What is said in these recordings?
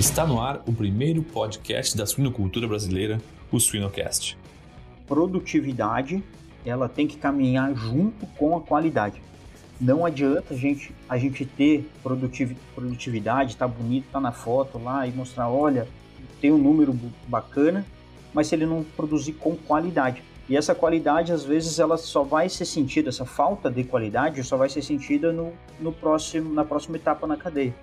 Está no ar o primeiro podcast da suinocultura brasileira, o Suinocast. Produtividade, ela tem que caminhar junto com a qualidade. Não adianta a gente, a gente ter produtividade, tá bonito, tá na foto lá e mostrar, olha, tem um número bacana, mas se ele não produzir com qualidade. E essa qualidade, às vezes, ela só vai ser sentida, essa falta de qualidade só vai ser sentida no, no próximo, na próxima etapa na cadeia.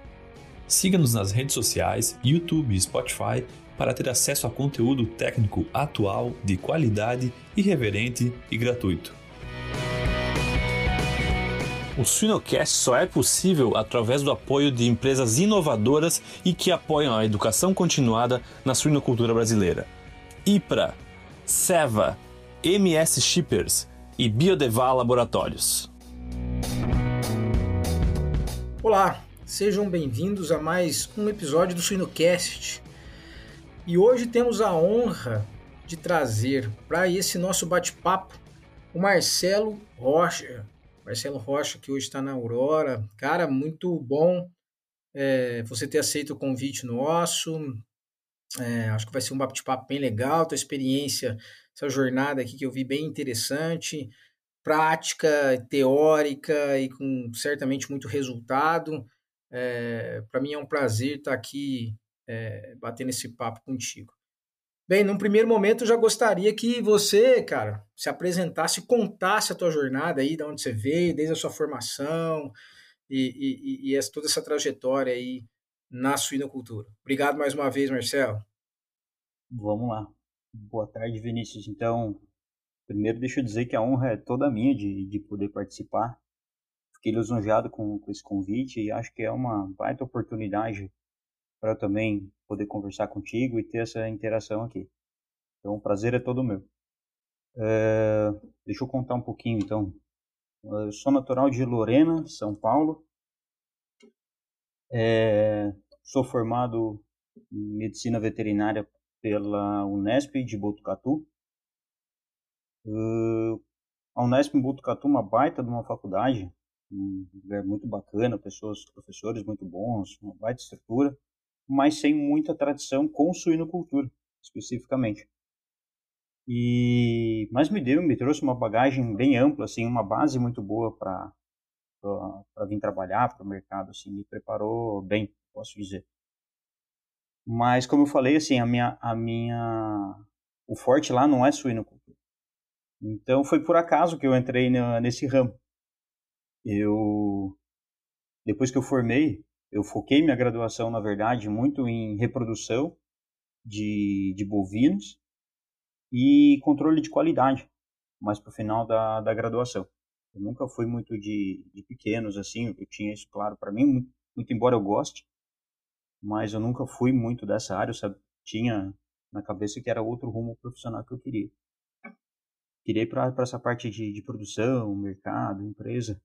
Siga-nos nas redes sociais, YouTube e Spotify para ter acesso a conteúdo técnico atual, de qualidade, irreverente e gratuito. O Suinocast só é possível através do apoio de empresas inovadoras e que apoiam a educação continuada na suinocultura brasileira. IPRA, SEVA, MS Shippers e Biodeval Laboratórios. Olá, sejam bem-vindos a mais um episódio do Suinocast. E hoje temos a honra de trazer para esse nosso bate-papo o Marcelo Rocha. Marcelo Rocha, que hoje está na Aurora. Cara, muito bom é, você ter aceito o convite nosso. É, acho que vai ser um bate-papo bem legal. Tua experiência, essa jornada aqui que eu vi bem interessante, prática, teórica e com certamente muito resultado. É, Para mim é um prazer estar aqui é, batendo esse papo contigo. Bem, num primeiro momento eu já gostaria que você, cara, se apresentasse, contasse a tua jornada aí, de onde você veio, desde a sua formação e, e, e, e toda essa trajetória aí na suinocultura. Obrigado mais uma vez, Marcelo. Vamos lá. Boa tarde, Vinícius. Então, primeiro deixa eu dizer que a honra é toda minha de, de poder participar. Fiquei lisonjeado com, com esse convite e acho que é uma baita oportunidade para também poder conversar contigo e ter essa interação aqui. Então, o prazer é todo meu. É, deixa eu contar um pouquinho, então. Eu sou natural de Lorena, São Paulo. É, sou formado em medicina veterinária pela Unesp de Botucatu. Uh, a Unesp em Botucatu é uma baita de uma faculdade, um lugar muito bacana, pessoas, professores muito bons, uma baita estrutura, mas sem muita tradição com suinocultura, especificamente. E mas me deu, me trouxe uma bagagem bem ampla, assim, uma base muito boa para para vir trabalhar para o mercado, assim, me preparou bem, posso dizer. Mas como eu falei, assim, a minha, a minha, o forte lá não é suinocultura. Então foi por acaso que eu entrei nesse ramo. Eu, depois que eu formei, eu foquei minha graduação, na verdade, muito em reprodução de, de bovinos e controle de qualidade, mais para o final da, da graduação. Eu nunca fui muito de, de pequenos, assim, eu tinha isso claro para mim, muito, muito, embora eu goste, mas eu nunca fui muito dessa área, eu sabe, tinha na cabeça que era outro rumo profissional que eu queria. Queria ir para essa parte de, de produção, mercado, empresa.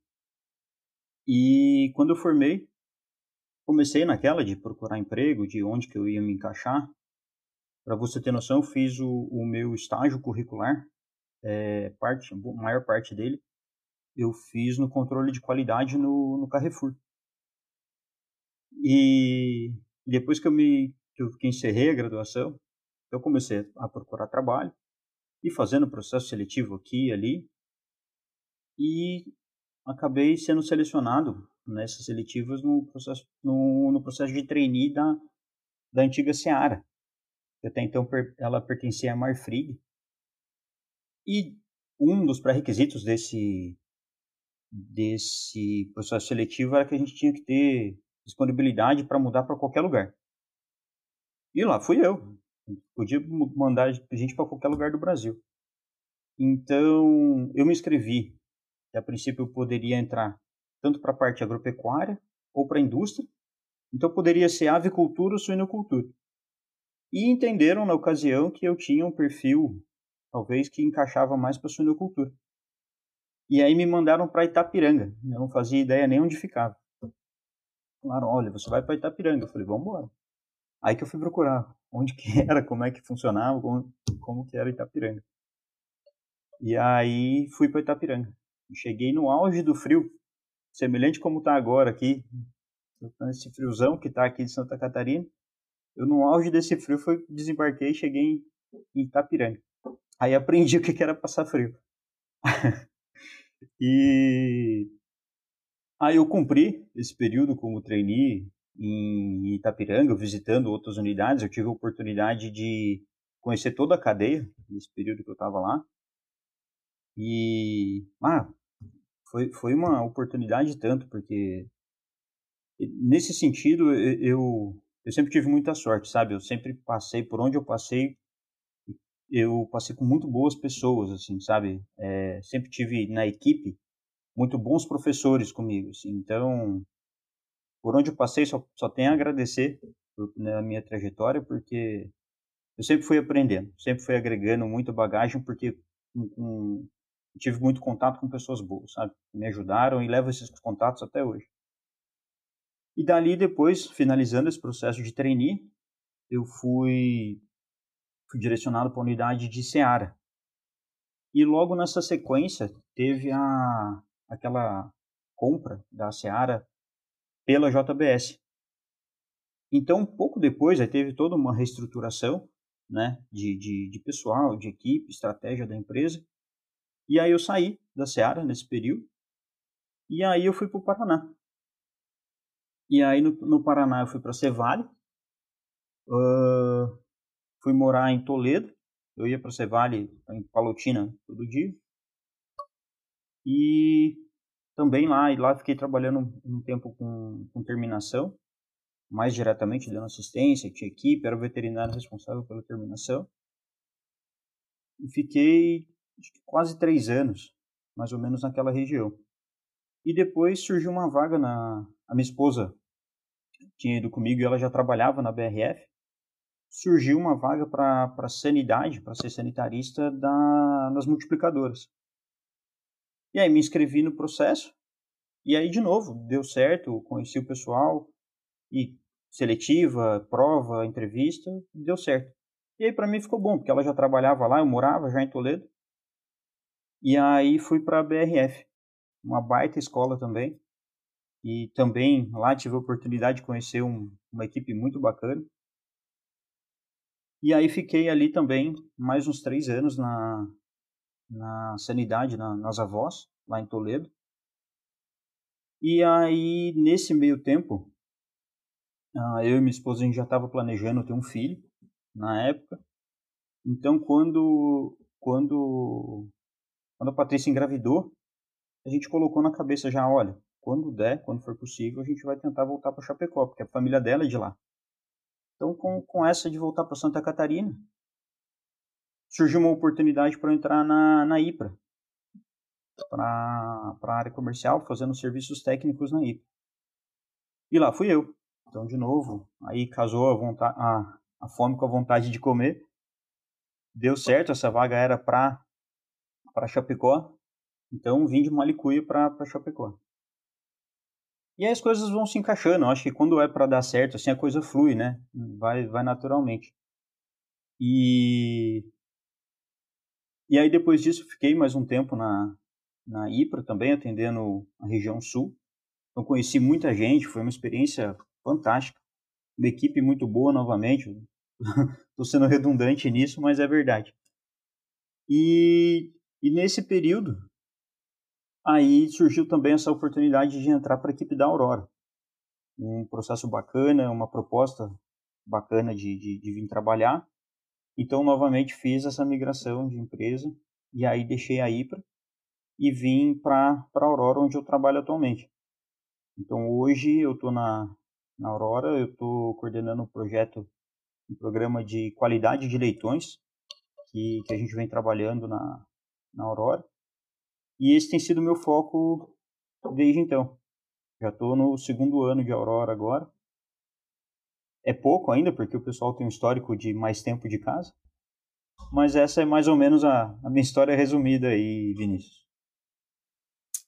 E quando eu formei, comecei naquela de procurar emprego, de onde que eu ia me encaixar. Para você ter noção, eu fiz o, o meu estágio curricular, é, parte, maior parte dele, eu fiz no controle de qualidade no, no Carrefour. E depois que eu me que eu encerrei a graduação, eu comecei a procurar trabalho e fazendo processo seletivo aqui e ali e acabei sendo selecionado nessas seletivas no processo no, no processo de trainee da da antiga Seara. Até então ela pertencia a Marfrig. E um dos pré-requisitos desse desse processo seletivo era que a gente tinha que ter disponibilidade para mudar para qualquer lugar. E lá fui eu. Podia mandar gente para qualquer lugar do Brasil. Então, eu me inscrevi. E a princípio poderia entrar tanto para a parte agropecuária ou para a indústria. Então, poderia ser avicultura ou suinocultura. E entenderam na ocasião que eu tinha um perfil, talvez, que encaixava mais para a suinocultura. E aí me mandaram para Itapiranga. Eu não fazia ideia nem onde ficava. Falaram, olha, você vai para Itapiranga. Eu falei, vamos embora. Aí que eu fui procurar onde que era, como é que funcionava, como, como que era Itapiranga. E aí fui para Itapiranga. Cheguei no auge do frio, semelhante como está agora aqui, nesse friozão que está aqui de Santa Catarina. Eu, no auge desse frio, foi, desembarquei e cheguei em, Itapiranga. Aí aprendi o que era passar frio. e aí eu cumpri esse período como trainee em Itapiranga, visitando outras unidades. Eu tive a oportunidade de conhecer toda a cadeia nesse período que eu estava lá. E ah, foi, foi uma oportunidade tanto, porque nesse sentido eu, eu sempre tive muita sorte, sabe? Eu sempre passei por onde eu passei, eu passei com muito boas pessoas, assim, sabe? É, sempre tive na equipe muito bons professores comigo, assim. Então, por onde eu passei, só, só tenho a agradecer por, na minha trajetória, porque eu sempre fui aprendendo, sempre fui agregando muita bagagem, porque com, com, tive muito contato com pessoas boas, sabe? Me ajudaram e levo esses contatos até hoje. E dali depois, finalizando esse processo de trainee, eu fui, fui direcionado para a unidade de Seara. E logo nessa sequência teve a aquela compra da Seara pela JBS. Então, pouco depois, aí teve toda uma reestruturação né, de, de, de pessoal, de equipe, estratégia da empresa. E aí eu saí da Seara nesse período. E aí eu fui para o Paraná. E aí no, no Paraná eu fui para Cevale. Uh, fui morar em Toledo. Eu ia para Cevale, em Palotina, todo dia. E também lá, e lá fiquei trabalhando um tempo com, com terminação, mais diretamente dando assistência, tinha equipe, era o veterinário responsável pela terminação. E fiquei quase três anos, mais ou menos naquela região. E depois surgiu uma vaga na... A minha esposa tinha ido comigo e ela já trabalhava na BRF. Surgiu uma vaga para sanidade, para ser sanitarista da, nas multiplicadoras. E aí me inscrevi no processo. E aí, de novo, deu certo, conheci o pessoal. E seletiva, prova, entrevista, deu certo. E aí para mim ficou bom, porque ela já trabalhava lá, eu morava já em Toledo. E aí fui para a BRF, uma baita escola também. E também lá tive a oportunidade de conhecer um, uma equipe muito bacana. E aí fiquei ali também mais uns três anos na, na sanidade, na, nas avós, lá em Toledo. E aí, nesse meio tempo, ah, eu e minha esposa a gente já estava planejando ter um filho na época. Então, quando, quando, quando a Patrícia engravidou, a gente colocou na cabeça já, olha, quando der, quando for possível, a gente vai tentar voltar para Chapecó, porque a família dela é de lá. Então, com, com essa de voltar para Santa Catarina, surgiu uma oportunidade para eu entrar na, na IPRA, para a área comercial, fazendo serviços técnicos na IPRA. E lá fui eu. Então, de novo, aí casou a, vontade, a, a fome com a vontade de comer. Deu certo, essa vaga era para Chapecó. Então, vim de Malicuia para Chapecó. E aí as coisas vão se encaixando. Eu acho que quando é para dar certo, assim, a coisa flui, né? Vai, vai naturalmente. E e aí depois disso fiquei mais um tempo na, na IPRA também, atendendo a região sul. Então conheci muita gente, foi uma experiência fantástica. Uma equipe muito boa novamente. Estou sendo redundante nisso, mas é verdade. E, e nesse período, aí surgiu também essa oportunidade de entrar para a equipe da Aurora. Um processo bacana, uma proposta bacana de, de, de vir trabalhar. Então, novamente, fiz essa migração de empresa e aí deixei a IPRA e vim para a Aurora, onde eu trabalho atualmente. Então, hoje eu estou na, na Aurora, eu estou coordenando um projeto, um programa de qualidade de leitões, que, que a gente vem trabalhando na, na Aurora. E esse tem sido o meu foco desde então. Já estou no segundo ano de Aurora agora. É pouco ainda, porque o pessoal tem um histórico de mais tempo de casa. Mas essa é mais ou menos a, a minha história resumida aí, Vinícius.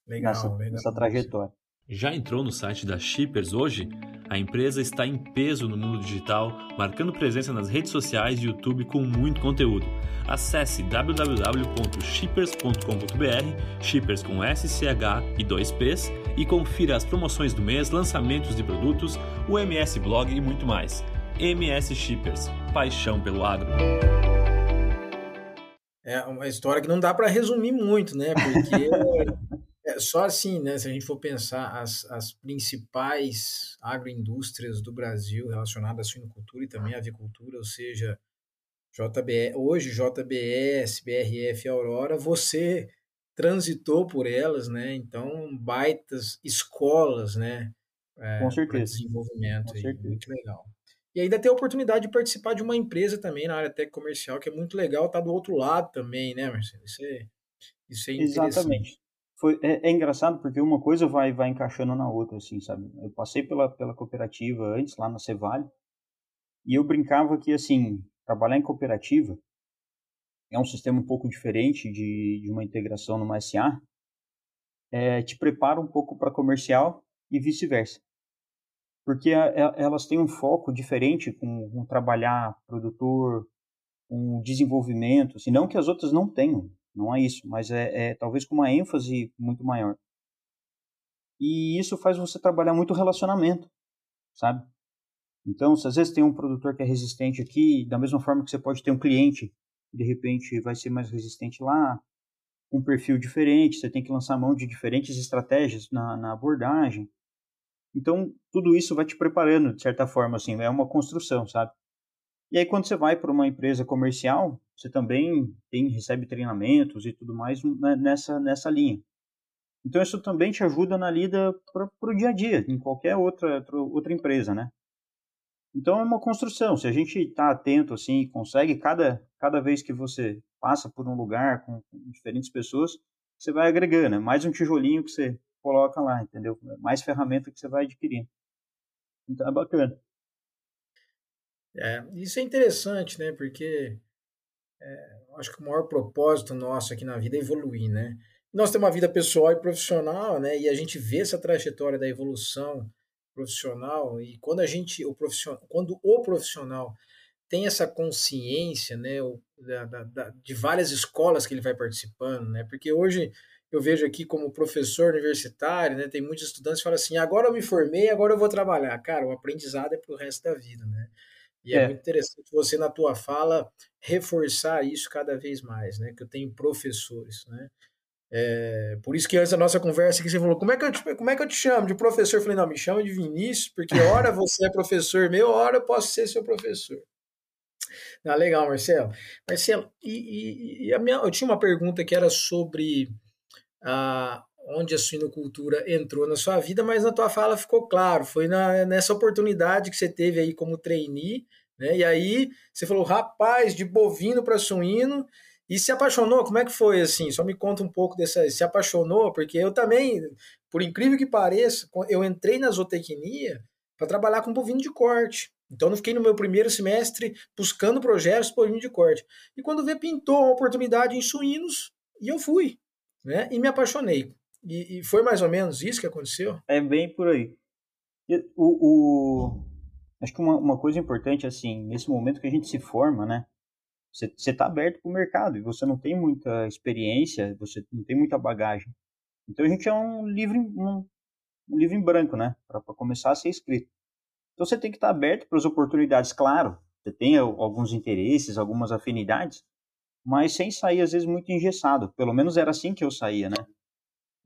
Legal, nessa, legal. Nessa trajetória. Já entrou no site da Shippers hoje? A empresa está em peso no mundo digital, marcando presença nas redes sociais e YouTube com muito conteúdo. Acesse www.shippers.com.br, Shippers com SCH e 2Ps, e confira as promoções do mês, lançamentos de produtos, o MS Blog e muito mais. MS Shippers, paixão pelo agro. É uma história que não dá para resumir muito, né? Porque é só assim, né? Se a gente for pensar as, as principais agroindústrias do Brasil relacionadas à suinocultura e também à avicultura, ou seja, JBE, hoje JBS, BRF Aurora, você transitou por elas, né? Então, baitas escolas, né? É, Com certeza. desenvolvimento. Com certeza. Muito legal. E ainda ter a oportunidade de participar de uma empresa também na área tech comercial, que é muito legal, tá do outro lado também, né, Marcelo? Isso é, isso é Exatamente. Foi, é, é, engraçado porque uma coisa vai, vai encaixando na outra, assim, sabe? Eu passei pela, pela cooperativa antes, lá na Cevale, e eu brincava que, assim, trabalhar em cooperativa é um sistema um pouco diferente de, de uma integração numa SA, é, te prepara um pouco para comercial e vice-versa. Porque a, a, elas têm um foco diferente com, com trabalhar produtor, com desenvolvimento, assim, não que as outras não tenham, não é isso, mas é, é talvez com uma ênfase muito maior. E isso faz você trabalhar muito relacionamento, sabe? Então, se às vezes tem um produtor que é resistente aqui, da mesma forma que você pode ter um cliente de repente vai ser mais resistente lá, um perfil diferente, você tem que lançar mão de diferentes estratégias na, na abordagem. Então, tudo isso vai te preparando, de certa forma, assim, é uma construção, sabe? E aí, quando você vai para uma empresa comercial, você também tem, recebe treinamentos e tudo mais né, nessa, nessa linha. Então, isso também te ajuda na lida para o dia a dia, em qualquer outra, outra empresa, né? Então, é uma construção. Se a gente está atento, assim, consegue, cada, cada vez que você passa por um lugar com, com diferentes pessoas, você vai agregando, né? Mais um tijolinho que você coloca lá, entendeu? Mais ferramenta que você vai adquirindo. Então, é bacana. É, isso é interessante, né? Porque é, acho que o maior propósito nosso aqui na vida é evoluir, né? Nós temos uma vida pessoal e profissional, né? E a gente vê essa trajetória da evolução profissional e quando a gente, o profissional, quando o profissional tem essa consciência, né, da, da, de várias escolas que ele vai participando, né? Porque hoje eu vejo aqui como professor universitário, né? Tem muitos estudantes que falam assim: agora eu me formei, agora eu vou trabalhar. Cara, o aprendizado é para o resto da vida, né? E é. é. muito interessante você, na tua fala, reforçar isso cada vez mais, né? Que eu tenho professores, né? É, por isso que antes da nossa conversa aqui você falou, como é, que eu te, como é que eu te chamo? De professor? Eu falei, não, me chama de Vinícius, porque hora você é professor meu, hora eu posso ser seu professor. Ah, legal, Marcelo. Marcelo, e, e, e a minha, eu tinha uma pergunta que era sobre a, onde a suinocultura entrou na sua vida, mas na tua fala ficou claro, foi na, nessa oportunidade que você teve aí como trainee, né? E aí você falou, rapaz, de bovino para suíno, e se apaixonou? Como é que foi assim? Só me conta um pouco dessa. Se apaixonou? Porque eu também, por incrível que pareça, eu entrei na zootecnia para trabalhar com bovino de corte. Então não fiquei no meu primeiro semestre buscando projetos de bovino de corte. E quando vê, pintou uma oportunidade em suínos e eu fui, né? E me apaixonei. E, e, foi mais ou menos isso que aconteceu? É bem por aí. O, o... Acho que uma, uma coisa importante, assim, nesse momento que a gente se forma, né? Você está aberto para o mercado e você não tem muita experiência, você não tem muita bagagem. Então a gente é um livro, um, um livro em branco, né? Para começar a ser escrito. Então você tem que estar tá aberto para as oportunidades, claro. Você tem alguns interesses, algumas afinidades, mas sem sair às vezes muito engessado. Pelo menos era assim que eu saía, né?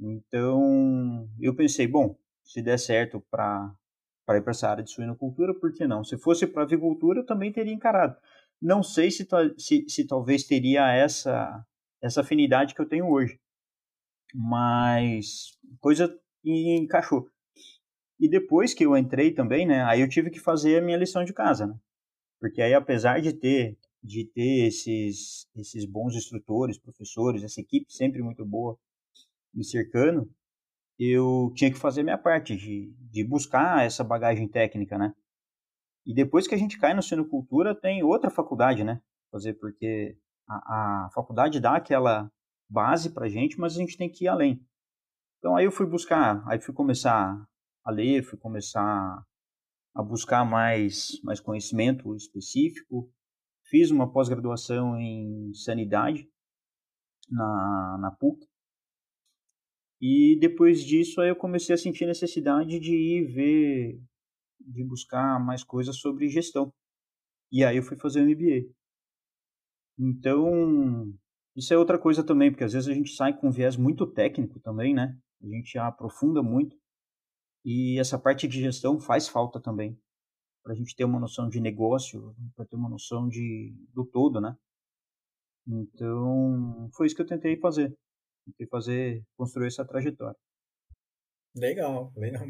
Então, eu pensei, bom, se der certo para ir para essa área de suinocultura, por que não? Se fosse para avicultura, eu também teria encarado. Não sei se, se, se talvez teria essa, essa afinidade que eu tenho hoje, mas coisa encaixou. E depois que eu entrei também, né, aí eu tive que fazer a minha lição de casa, né? Porque aí apesar de ter de ter esses esses bons instrutores, professores, essa equipe sempre muito boa me cercando, eu tinha que fazer minha parte de, de buscar essa bagagem técnica, né? E depois que a gente cai no sinocultura, tem outra faculdade, né? Fazer, porque a, a faculdade dá aquela base pra gente, mas a gente tem que ir além. Então aí eu fui buscar, aí fui começar a ler, fui começar a buscar mais, mais conhecimento específico. Fiz uma pós-graduação em sanidade na, na PUC. E depois disso aí eu comecei a sentir necessidade de ir ver, de buscar mais coisas sobre gestão. E aí eu fui fazer o MBA. Então, isso é outra coisa também, porque às vezes a gente sai com um viés muito técnico também, né? A gente aprofunda muito. E essa parte de gestão faz falta também. Para a gente ter uma noção de negócio, para ter uma noção de, do todo, né? Então, foi isso que eu tentei fazer. Tentei fazer, construir essa trajetória. Legal, legal.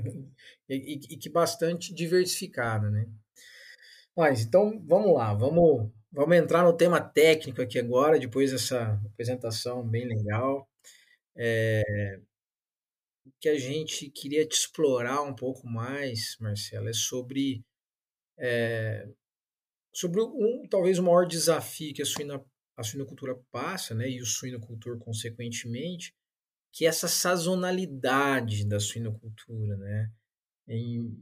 E, e, e que bastante diversificada, né? Mas então vamos lá, vamos, vamos entrar no tema técnico aqui agora, depois dessa apresentação bem legal. É, que a gente queria te explorar um pouco mais, Marcelo, é sobre, é, sobre um, talvez o maior desafio que a, suína, a suinocultura passa, né, e o suinocultor consequentemente, que é essa sazonalidade da suinocultura, né? Em,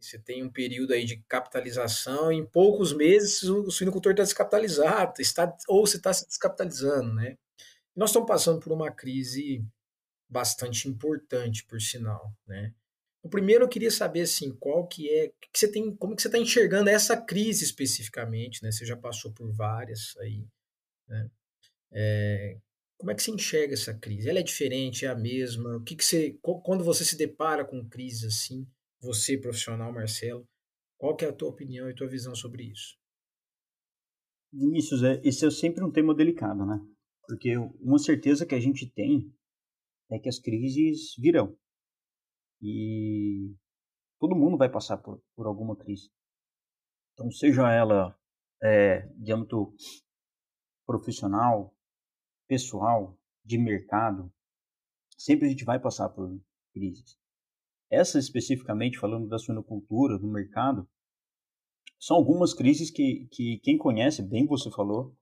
você tem um período aí de capitalização, em poucos meses o suinocultor está descapitalizado, está, ou você está se descapitalizando, né? Nós estamos passando por uma crise bastante importante, por sinal, né? O primeiro eu queria saber assim, qual que é, que você tem, como que você está enxergando essa crise especificamente, né? Você já passou por várias aí, né? É, como é que você enxerga essa crise? Ela é diferente, é a mesma? O que, que você, quando você se depara com crise assim, você profissional, Marcelo, qual que é a tua opinião e tua visão sobre isso? Vinícius, é, esse é sempre um tema delicado, né? Porque uma certeza que a gente tem é que as crises virão. E todo mundo vai passar por, por alguma crise. Então, seja ela é, de âmbito profissional, pessoal, de mercado, sempre a gente vai passar por crises. Essa especificamente, falando da suinocultura, do mercado, são algumas crises que, que quem conhece, bem você falou,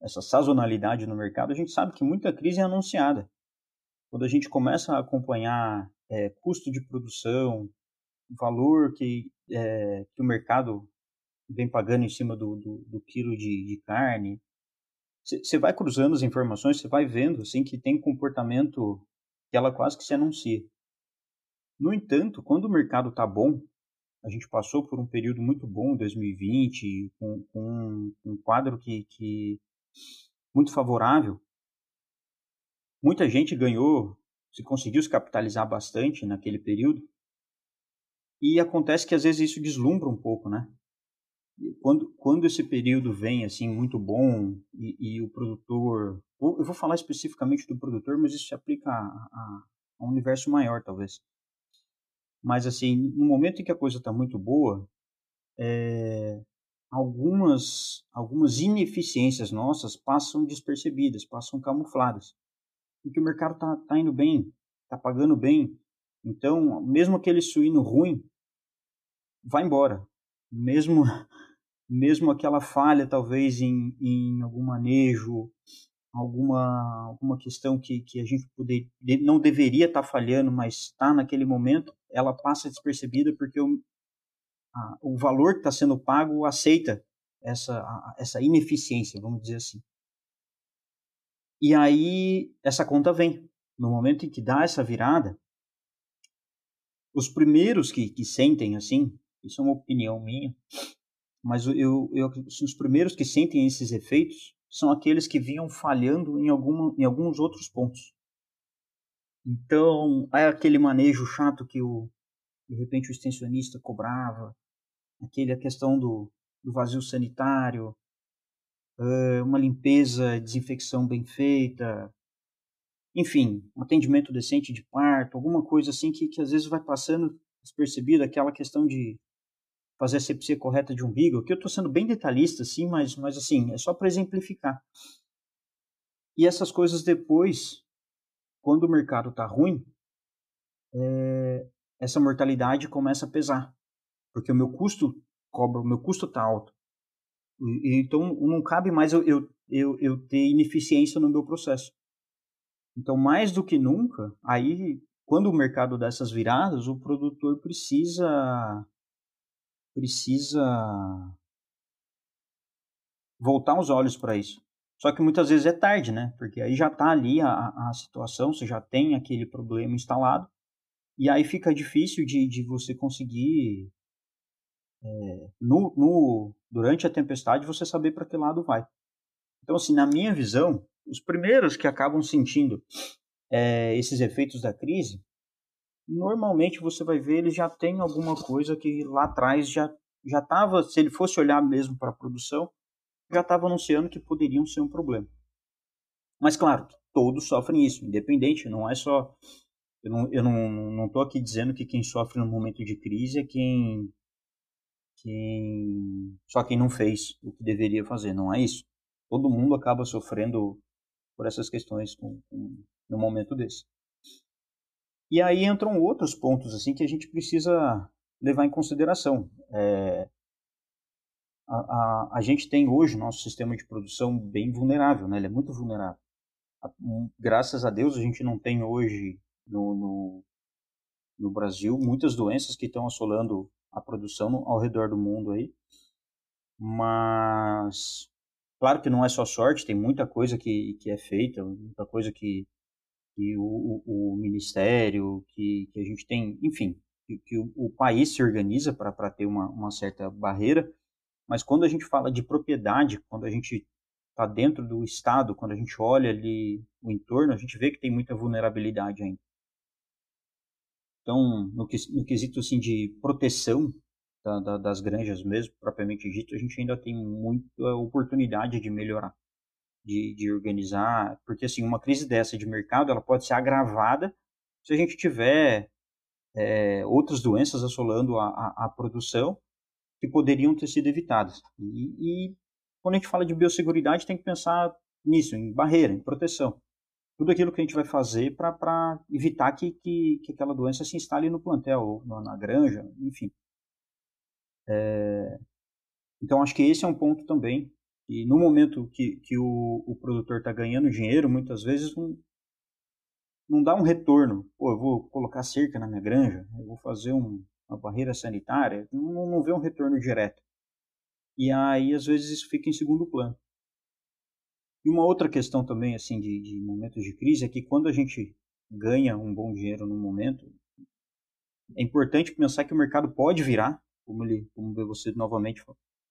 essa sazonalidade no mercado, a gente sabe que muita crise é anunciada. Quando a gente começa a acompanhar é, custo de produção, valor que, é, que o mercado vem pagando em cima do, do, do quilo de, de carne, você vai cruzando as informações, você vai vendo assim que tem comportamento que ela quase que se anuncia. No entanto, quando o mercado está bom, a gente passou por um período muito bom em 2020, com, com um quadro que, que muito favorável. Muita gente ganhou, se conseguiu se capitalizar bastante naquele período. E acontece que às vezes isso deslumbra um pouco, né? Quando, quando esse período vem assim muito bom e, e o produtor, eu vou falar especificamente do produtor, mas isso se aplica a, a, a um universo maior talvez. Mas assim, no momento em que a coisa está muito boa, é, algumas algumas ineficiências nossas passam despercebidas, passam camufladas, porque o mercado está tá indo bem, está pagando bem, então mesmo aquele suíno ruim vai embora, mesmo mesmo aquela falha talvez em, em algum manejo, alguma, alguma questão que, que a gente poder, não deveria estar tá falhando, mas está naquele momento, ela passa despercebida porque o, a, o valor que está sendo pago aceita essa, a, essa ineficiência, vamos dizer assim. E aí essa conta vem. No momento em que dá essa virada, os primeiros que, que sentem assim, isso é uma opinião minha, mas eu, eu, os primeiros que sentem esses efeitos são aqueles que vinham falhando em, alguma, em alguns outros pontos. Então, é aquele manejo chato que o, de repente o extensionista cobrava, aquele, a questão do, do vazio sanitário, uma limpeza, desinfecção bem feita, enfim, um atendimento decente de parto, alguma coisa assim que, que às vezes vai passando despercebido, aquela questão de fazer a sepsia correta de umbigo, que eu estou sendo bem detalhista, assim, mas, mas assim, é só para exemplificar. E essas coisas depois, quando o mercado está ruim, é, essa mortalidade começa a pesar, porque o meu custo cobra, o meu custo está alto. E, então não cabe mais eu, eu, eu, eu ter ineficiência no meu processo. Então, mais do que nunca, aí, quando o mercado dá essas viradas, o produtor precisa precisa voltar os olhos para isso. Só que muitas vezes é tarde, né? Porque aí já está ali a, a situação, você já tem aquele problema instalado, e aí fica difícil de, de você conseguir é, no, no, durante a tempestade você saber para que lado vai. Então, assim, na minha visão, os primeiros que acabam sentindo é, esses efeitos da crise, normalmente você vai ver eles já tem alguma coisa que lá atrás já já estava, se ele fosse olhar mesmo para a produção, já estava anunciando que poderiam ser um problema. Mas claro, todos sofrem isso, independente, não é só eu não eu não não estou aqui dizendo que quem sofre no momento de crise é quem quem só quem não fez o que deveria fazer, não é isso. Todo mundo acaba sofrendo por essas questões com, com, no momento desse. E aí entram outros pontos assim que a gente precisa levar em consideração. É, a, a, a, gente tem hoje nosso sistema de produção bem vulnerável, né? ele é muito vulnerável. Graças a Deus a gente não tem hoje no, no, no Brasil muitas doenças que estão assolando a produção ao redor do mundo aí. Mas, claro que não é só sorte, tem muita coisa que, que é feita, muita coisa que, que o, o, o Ministério, que, que a gente tem, enfim, que, que o, o, país se organiza para ter uma, uma certa barreira. Mas quando a gente fala de propriedade, quando a gente está dentro do Estado, quando a gente olha ali o entorno, a gente vê que tem muita vulnerabilidade ainda. Então, no, no quesito assim, de proteção da, da, das granjas mesmo, propriamente dito, a gente ainda tem muita oportunidade de melhorar, de, de organizar, porque assim, uma crise dessa de mercado, ela pode ser agravada se a gente tiver é, outras doenças assolando a, a, a, produção que poderiam ter sido evitadas. E, e quando a gente fala de biosseguridade, tem que pensar nisso, em barreira, em proteção tudo aquilo que a gente vai fazer para evitar que, que, que, aquela doença se instale no plantel, ou na, na granja, enfim. É, então, acho que esse é um ponto também. E no momento que, que o, o produtor está ganhando dinheiro, muitas vezes não, não dá um retorno. Pô, eu vou colocar cerca na minha granja, eu vou fazer um, uma barreira sanitária, não, não vê um retorno direto. E aí, às vezes, isso fica em segundo plano. E uma outra questão também, assim, de, de momentos de crise é que quando a gente ganha um bom dinheiro no momento, é importante pensar que o mercado pode virar, como ele, como você novamente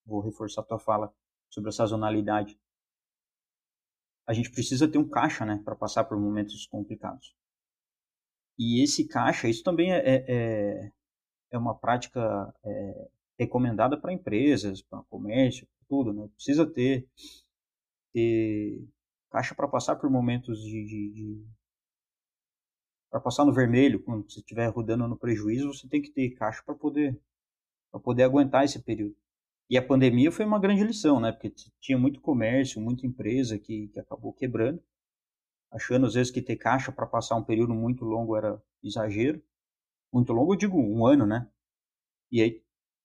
vou reforçar a tua fala sobre a sazonalidade. A gente precisa ter um caixa, né, para passar por momentos complicados. E esse caixa, isso também é, é, é, é uma prática é, recomendada para empresas, para comércio, tudo, né? Precisa ter ter caixa para passar por momentos de, de, de para passar no vermelho, quando você estiver rodando no prejuízo, você tem que ter caixa para poder para poder aguentar esse período. E a pandemia foi uma grande lição, né? Porque tinha muito comércio, muita empresa que, que acabou quebrando, achando às vezes que ter caixa para passar um período muito longo era exagero. Muito longo, eu digo um ano, né? E aí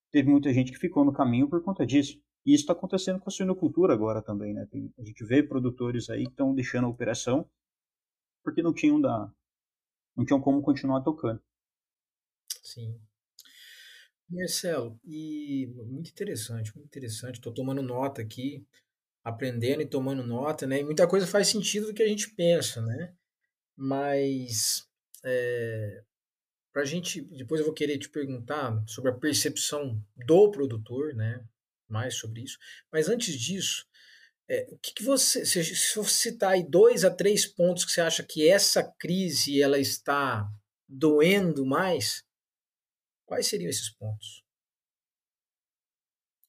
teve muita gente que ficou no caminho por conta disso. E isso está acontecendo com a suinocultura agora também, né? Tem, a gente vê produtores aí que estão deixando a operação porque não tinham da, não tinham como continuar tocando. Sim. Marcelo, e muito interessante, muito interessante. Estou tomando nota aqui, aprendendo e tomando nota, né? E muita coisa faz sentido do que a gente pensa, né? Mas é, para a gente, depois eu vou querer te perguntar sobre a percepção do produtor, né? mais sobre isso. Mas antes disso, é, o que, que você, se, se você citar aí dois a três pontos que você acha que essa crise ela está doendo mais, quais seriam esses pontos?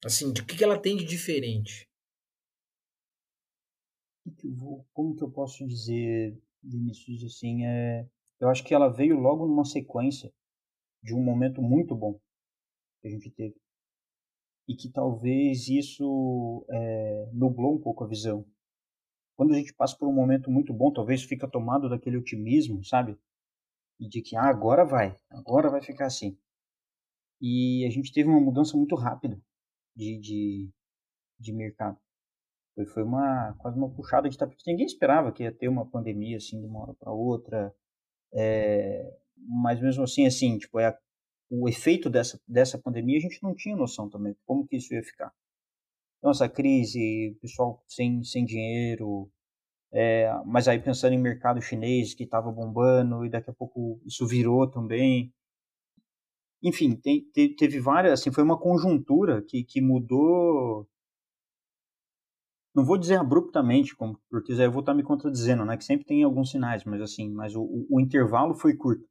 Assim, de que, que ela tem de diferente? Como que eu posso dizer, Vinícius, assim, é, eu acho que ela veio logo numa sequência de um momento muito bom que a gente teve e que talvez isso é, nublou um pouco a visão. Quando a gente passa por um momento muito bom, talvez fica tomado daquele otimismo, sabe? E de que ah, agora vai, agora vai ficar assim. E a gente teve uma mudança muito rápida de, de, de mercado. Foi, foi uma quase uma puxada de tapete. Ninguém esperava que ia ter uma pandemia assim de uma hora para outra. É, mas mesmo assim, assim, tipo, é a o efeito dessa, dessa pandemia, a gente não tinha noção também como que isso ia ficar. Então, essa crise, pessoal sem, sem dinheiro, é, mas aí pensando em mercado chinês que estava bombando e daqui a pouco isso virou também. Enfim, tem, teve várias, assim, foi uma conjuntura que, que mudou não vou dizer abruptamente, como, porque eu vou estar me contradizendo, né? Que sempre tem alguns sinais, mas assim, mas o, o, o, intervalo foi curto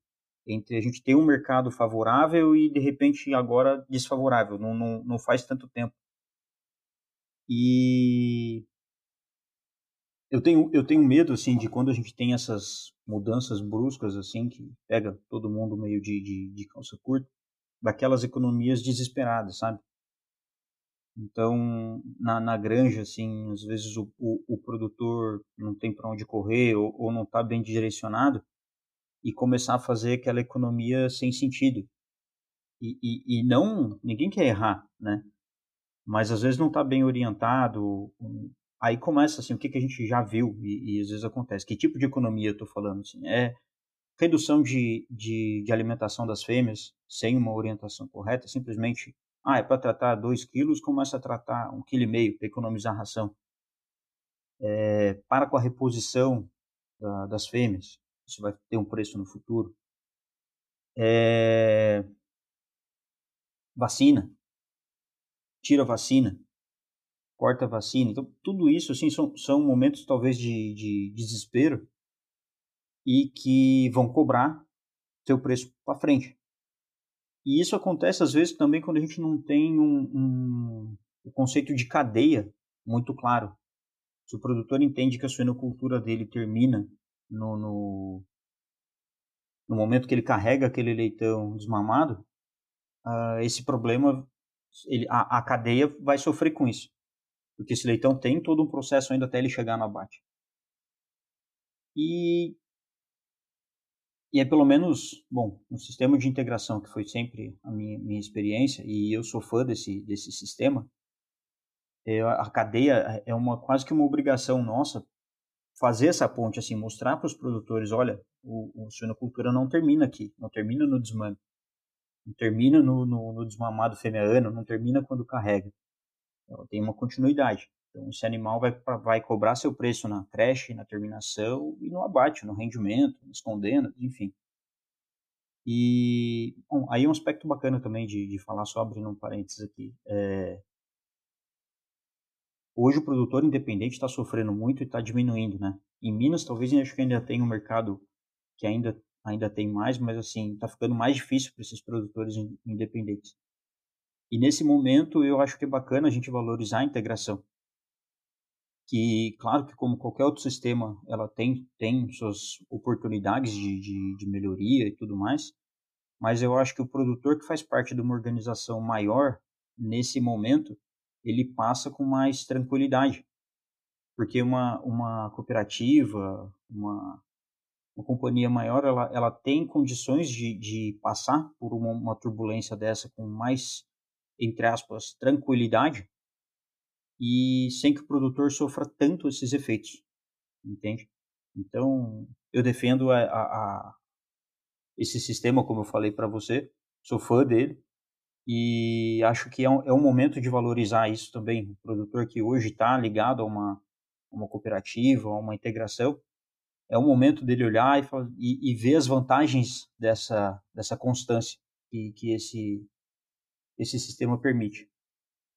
entre a gente ter um mercado favorável e de repente agora desfavorável. Não, não, não faz tanto tempo. E eu tenho eu tenho medo assim de quando a gente tem essas mudanças bruscas assim que pega todo mundo meio de, de, de calça curta, daquelas economias desesperadas, sabe? Então, na, na granja, assim, às vezes o, o, o produtor não tem para onde correr ou, ou não está bem direcionado e começar a fazer aquela economia sem sentido. E, e, e não, ninguém quer errar, né? Mas às vezes não está bem orientado. Aí começa assim, o que, que a gente já viu e, e às vezes acontece. Que tipo de economia eu estou falando? Assim? É redução de, de, de alimentação das fêmeas sem uma orientação correta, simplesmente ah, é para tratar 2 quilos, começa a tratar 1,5 kg para economizar ração. É, para com a reposição da, das fêmeas, isso vai ter um preço no futuro. É, vacina, tira vacina, corta vacina. Então, tudo isso assim, são, são momentos talvez de, de desespero e que vão cobrar seu preço para frente. E isso acontece às vezes também quando a gente não tem um, um, um conceito de cadeia muito claro. Se o produtor entende que a suinocultura dele termina no, no, no momento que ele carrega aquele leitão desmamado, uh, esse problema, ele, a, a cadeia vai sofrer com isso. Porque esse leitão tem todo um processo ainda até ele chegar no abate. E e é pelo menos, bom, um sistema de integração que foi sempre a minha, minha experiência, e eu sou fã desse, desse sistema, é, a cadeia é uma quase que uma obrigação nossa fazer essa ponte, assim, mostrar para os produtores, olha, o, o suinocultura não termina aqui, não termina no desmame, não termina no, no, no desmamado fêmea não termina quando carrega. Ela tem uma continuidade. Então, esse animal vai, vai cobrar seu preço na creche, na terminação e no abate, no rendimento, escondendo, enfim. E bom, aí um aspecto bacana também de, de falar só abrindo um parênteses aqui. É... Hoje o produtor independente está sofrendo muito e está diminuindo, né? Em Minas talvez acho que ainda tem um mercado que ainda ainda tem mais, mas assim está ficando mais difícil para esses produtores independentes. E nesse momento eu acho que é bacana a gente valorizar a integração que, claro que como qualquer outro sistema, ela tem, tem suas oportunidades de, de, de melhoria e tudo mais, mas eu acho que o produtor que faz parte de uma organização maior, nesse momento, ele passa com mais tranquilidade. Porque uma, uma cooperativa, uma, uma companhia maior, ela, ela tem condições de, de passar por uma, uma turbulência dessa com mais, entre aspas, tranquilidade, e sem que o produtor sofra tanto esses efeitos, entende? Então, eu defendo a, a, a esse sistema, como eu falei para você, sou fã dele e acho que é um, é um, momento de valorizar isso também. O produtor que hoje está ligado a uma, uma cooperativa, a uma integração, é um momento dele olhar e, e, e ver as vantagens dessa, dessa constância que, que esse, esse sistema permite.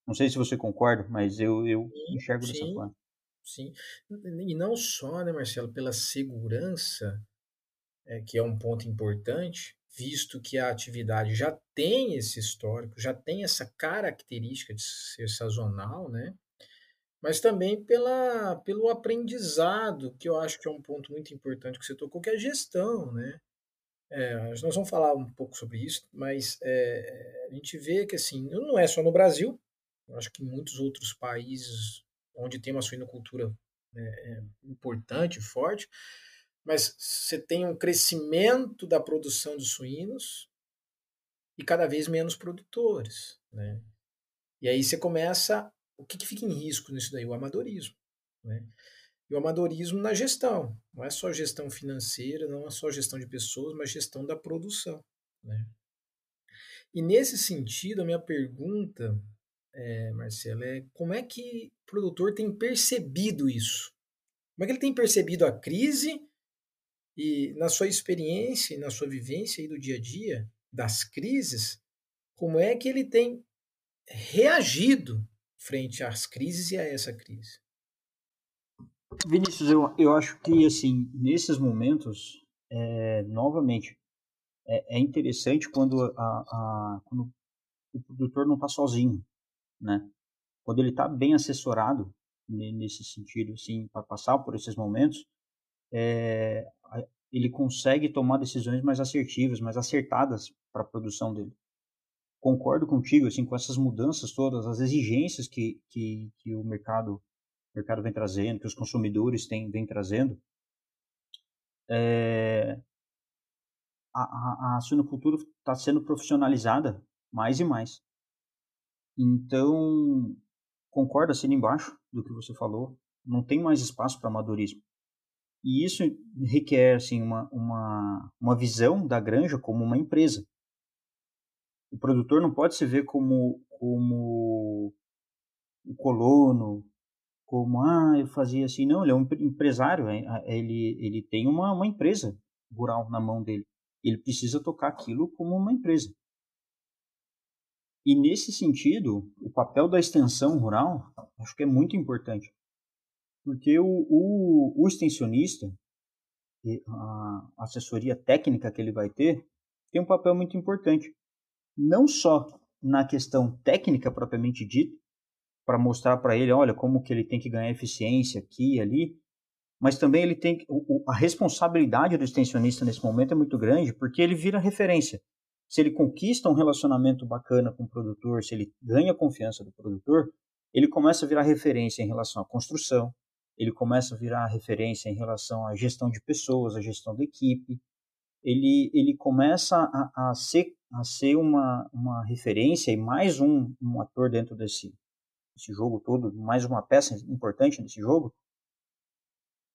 Não sei se você concorda, mas eu, eu sim, enxergo dessa forma. Sim, e não só, né, Marcelo, pela segurança, é, que é um ponto importante, visto que a atividade já tem esse histórico, já tem essa característica de ser sazonal, né? Mas também pela, pelo aprendizado, que eu acho que é um ponto muito importante que você tocou, que é a gestão, né? É, nós vamos falar um pouco sobre isso, mas é, a gente vê que assim, não é só no Brasil, acho que muitos outros países onde tem uma suinocultura é, é, importante, forte, mas você tem um crescimento da produção de suínos e cada vez menos produtores, né? E aí você começa, o que, que fica em risco nisso daí? O amadorismo, né? E o amadorismo na gestão, não é só gestão financeira, não é só gestão de pessoas, mas gestão da produção, né? E nesse sentido, a minha pergunta é, Marcelo, é como é que o produtor tem percebido isso? Como é que ele tem percebido a crise e na sua experiência e na sua vivência aí do dia a dia das crises, como é que ele tem reagido frente às crises e a essa crise? Vinícius, eu, eu acho que assim nesses momentos, é, novamente, é, é, interessante quando, a, a, quando o produtor não está sozinho, né? Quando ele está bem assessorado nesse sentido, assim, para passar por esses momentos, é, ele consegue tomar decisões mais assertivas, mais acertadas para a produção dele. Concordo contigo, assim, com essas mudanças todas, as exigências que, que, que o mercado o mercado vem trazendo, que os consumidores têm, vem trazendo, é, a, a, a está sendo profissionalizada mais e mais. Então, concordo assim embaixo do que você falou, não tem mais espaço para amadorismo. E isso requer assim, uma, uma, uma visão da granja como uma empresa. O produtor não pode se ver como, como o colono, como, ah, eu fazia assim. Não, ele é um empresário, é, é, ele, ele tem uma, uma empresa rural na mão dele. Ele precisa tocar aquilo como uma empresa. E nesse sentido, o papel da extensão rural acho que é muito importante. Porque o, o, o extensionista, a assessoria técnica que ele vai ter, tem um papel muito importante. Não só na questão técnica propriamente dita, para mostrar para ele, olha, como que ele tem que ganhar eficiência aqui e ali, mas também ele tem a responsabilidade do extensionista nesse momento é muito grande, porque ele vira referência. Se ele conquista um relacionamento bacana com o produtor, se ele ganha a confiança do produtor, ele começa a virar referência em relação à construção, ele começa a virar referência em relação à gestão de pessoas, à gestão da equipe, ele, ele começa a, a ser, a ser uma, uma referência e mais um, um ator dentro desse, esse jogo todo, mais uma peça importante nesse jogo,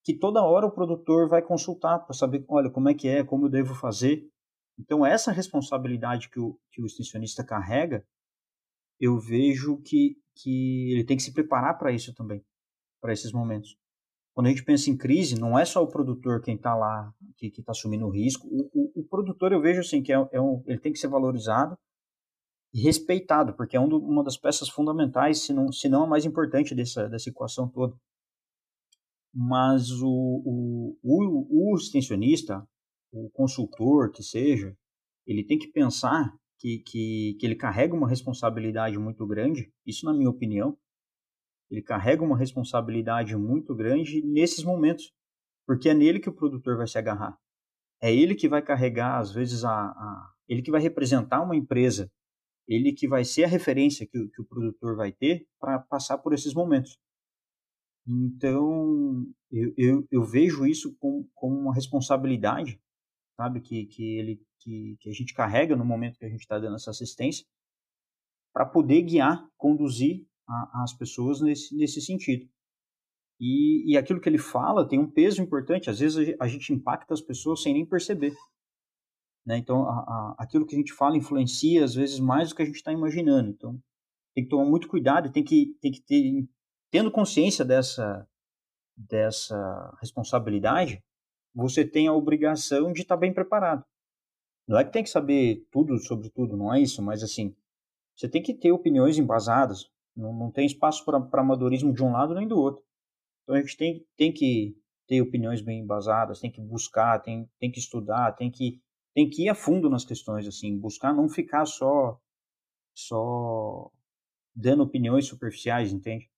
que toda hora o produtor vai consultar para saber, olha, como é que é, como eu devo fazer. Então, essa responsabilidade que o, que o extensionista carrega, eu vejo que, que ele tem que se preparar para isso também, para esses momentos. Quando a gente pensa em crise, não é só o produtor quem está lá, que está assumindo o risco. O, o, o, produtor, eu vejo assim, que é, é um, ele tem que ser valorizado, e respeitado, porque é um do, uma das peças fundamentais, se não, se não a mais importante dessa, dessa equação toda. Mas o, o, o, extensionista, o consultor que seja, ele tem que pensar que, que, que ele carrega uma responsabilidade muito grande, isso na minha opinião, ele carrega uma responsabilidade muito grande nesses momentos, porque é nele que o produtor vai se agarrar. É ele que vai carregar, às vezes, a, a ele que vai representar uma empresa ele que vai ser a referência que, que o produtor vai ter para passar por esses momentos. Então, eu, eu, eu vejo isso como, como uma responsabilidade, sabe, que, que, ele, que, que a gente carrega no momento que a gente está dando essa assistência, para poder guiar, conduzir a, as pessoas nesse, nesse sentido. E, e aquilo que ele fala tem um peso importante, às vezes a gente impacta as pessoas sem nem perceber. Né? Então, a, aquilo que a gente fala influencia, às vezes, mais do que a gente está imaginando. Então, tem que tomar muito cuidado tem que, tem que ter, tendo consciência dessa, dessa responsabilidade, você tem a obrigação de estar tá bem preparado. Não é que tem que saber tudo sobre tudo, não é isso, mas assim, você tem que ter opiniões embasadas. Não, não tem espaço para amadorismo de um lado nem do outro. Então a gente tem, tem que ter opiniões bem embasadas, tem que buscar, tem, tem que estudar, tem que tem que ir a fundo nas questões, assim, buscar não ficar só só dando opiniões superficiais, entende?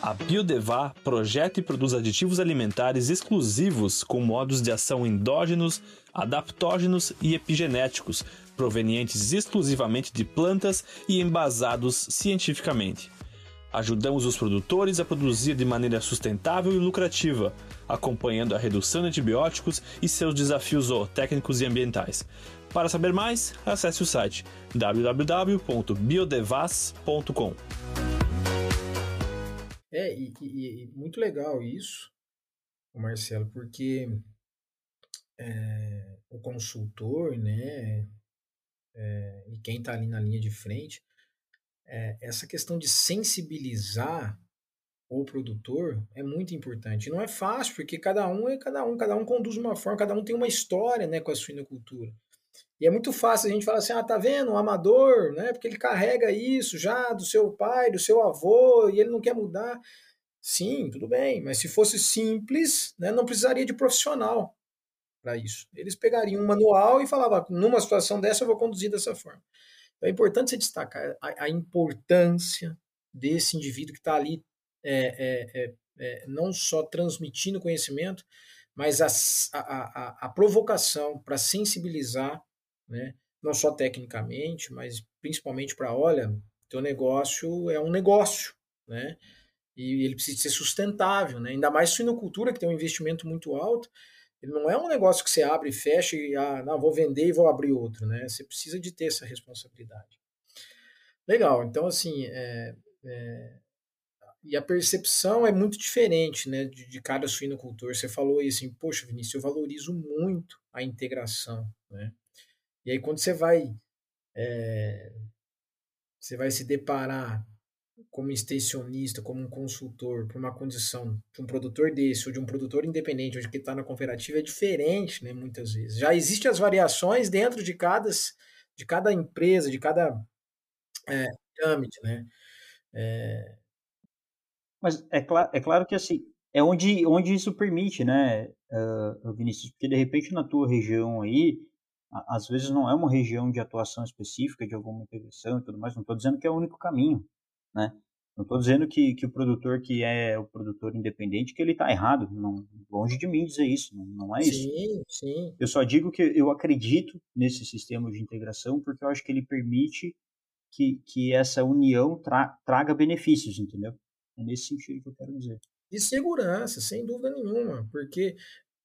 A Biodevá projeta e produz aditivos alimentares exclusivos com modos de ação endógenos, adaptógenos e epigenéticos, provenientes exclusivamente de plantas e embasados cientificamente. Ajudamos os produtores a produzir de maneira sustentável e lucrativa, acompanhando a redução de antibióticos e seus desafios zootécnicos e ambientais. Para saber mais, acesse o site www.biodevas.com. É, e, e, e, muito legal isso, Marcelo, porque é, o consultor, né, é, e quem está ali na linha de frente, é, essa questão de sensibilizar o produtor é muito importante. Não é fácil, porque cada um é cada um, cada um conduz uma forma, cada um tem uma história né, com a suinocultura. E é muito fácil a gente falar assim, ah, tá vendo, um amador, né? Porque ele carrega isso já do seu pai, do seu avô, e ele não quer mudar. Sim, tudo bem, mas se fosse simples, né, não precisaria de profissional para isso. Eles pegariam um manual e falavam, numa situação dessa eu vou conduzir dessa forma. Então é importante você destacar a, a importância desse indivíduo que está ali é, é, é, é, não só transmitindo conhecimento, mas a, a, a provocação para sensibilizar né? não só tecnicamente, mas principalmente para, olha, teu negócio é um negócio, né? E ele precisa ser sustentável, né? Ainda mais suinocultura, que tem um investimento muito alto, ele não é um negócio que você abre e fecha e, ah, não, vou vender e vou abrir outro, né? Você precisa de ter essa responsabilidade. Legal, então assim, é, é, e a percepção é muito diferente, né, de, de cada suinocultor. Você falou aí assim, poxa, Vinícius, eu valorizo muito a integração, né? E aí quando você vai é, você vai se deparar como extensionista, como um consultor, para uma condição de um produtor desse ou de um produtor independente, onde que está na cooperativa, é diferente, né, muitas vezes. Já existem as variações dentro de cada, de cada empresa, de cada é, né? É... Mas é, cl é claro que assim, é onde, onde isso permite, né, uh, Vinícius? Porque de repente na tua região aí, às vezes não é uma região de atuação específica, de alguma integração e tudo mais, não estou dizendo que é o único caminho, né? Não estou dizendo que, que o produtor que é o produtor independente, que ele está errado, não, longe de mim dizer isso, não, não é isso. Sim, sim. Eu só digo que eu acredito nesse sistema de integração porque eu acho que ele permite que, que essa união tra, traga benefícios, entendeu? É nesse sentido que eu quero dizer. E segurança, sem dúvida nenhuma, porque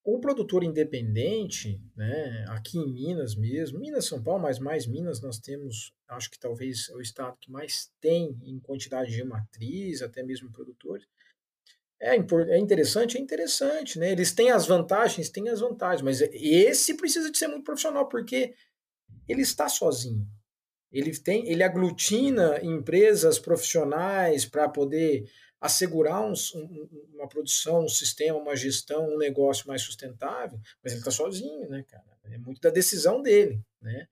o produtor independente, né, aqui em Minas mesmo, Minas, São Paulo, mas mais Minas, nós temos, acho que talvez é o estado que mais tem em quantidade de matriz, até mesmo produtores. É, é interessante, é interessante, né? Eles têm as vantagens, têm as vantagens, mas esse precisa de ser muito profissional, porque ele está sozinho. Ele tem, ele aglutina empresas profissionais para poder assegurar um, um, uma produção, um sistema, uma gestão, um negócio mais sustentável, mas ele está sozinho, né, cara? É muito da decisão dele, né?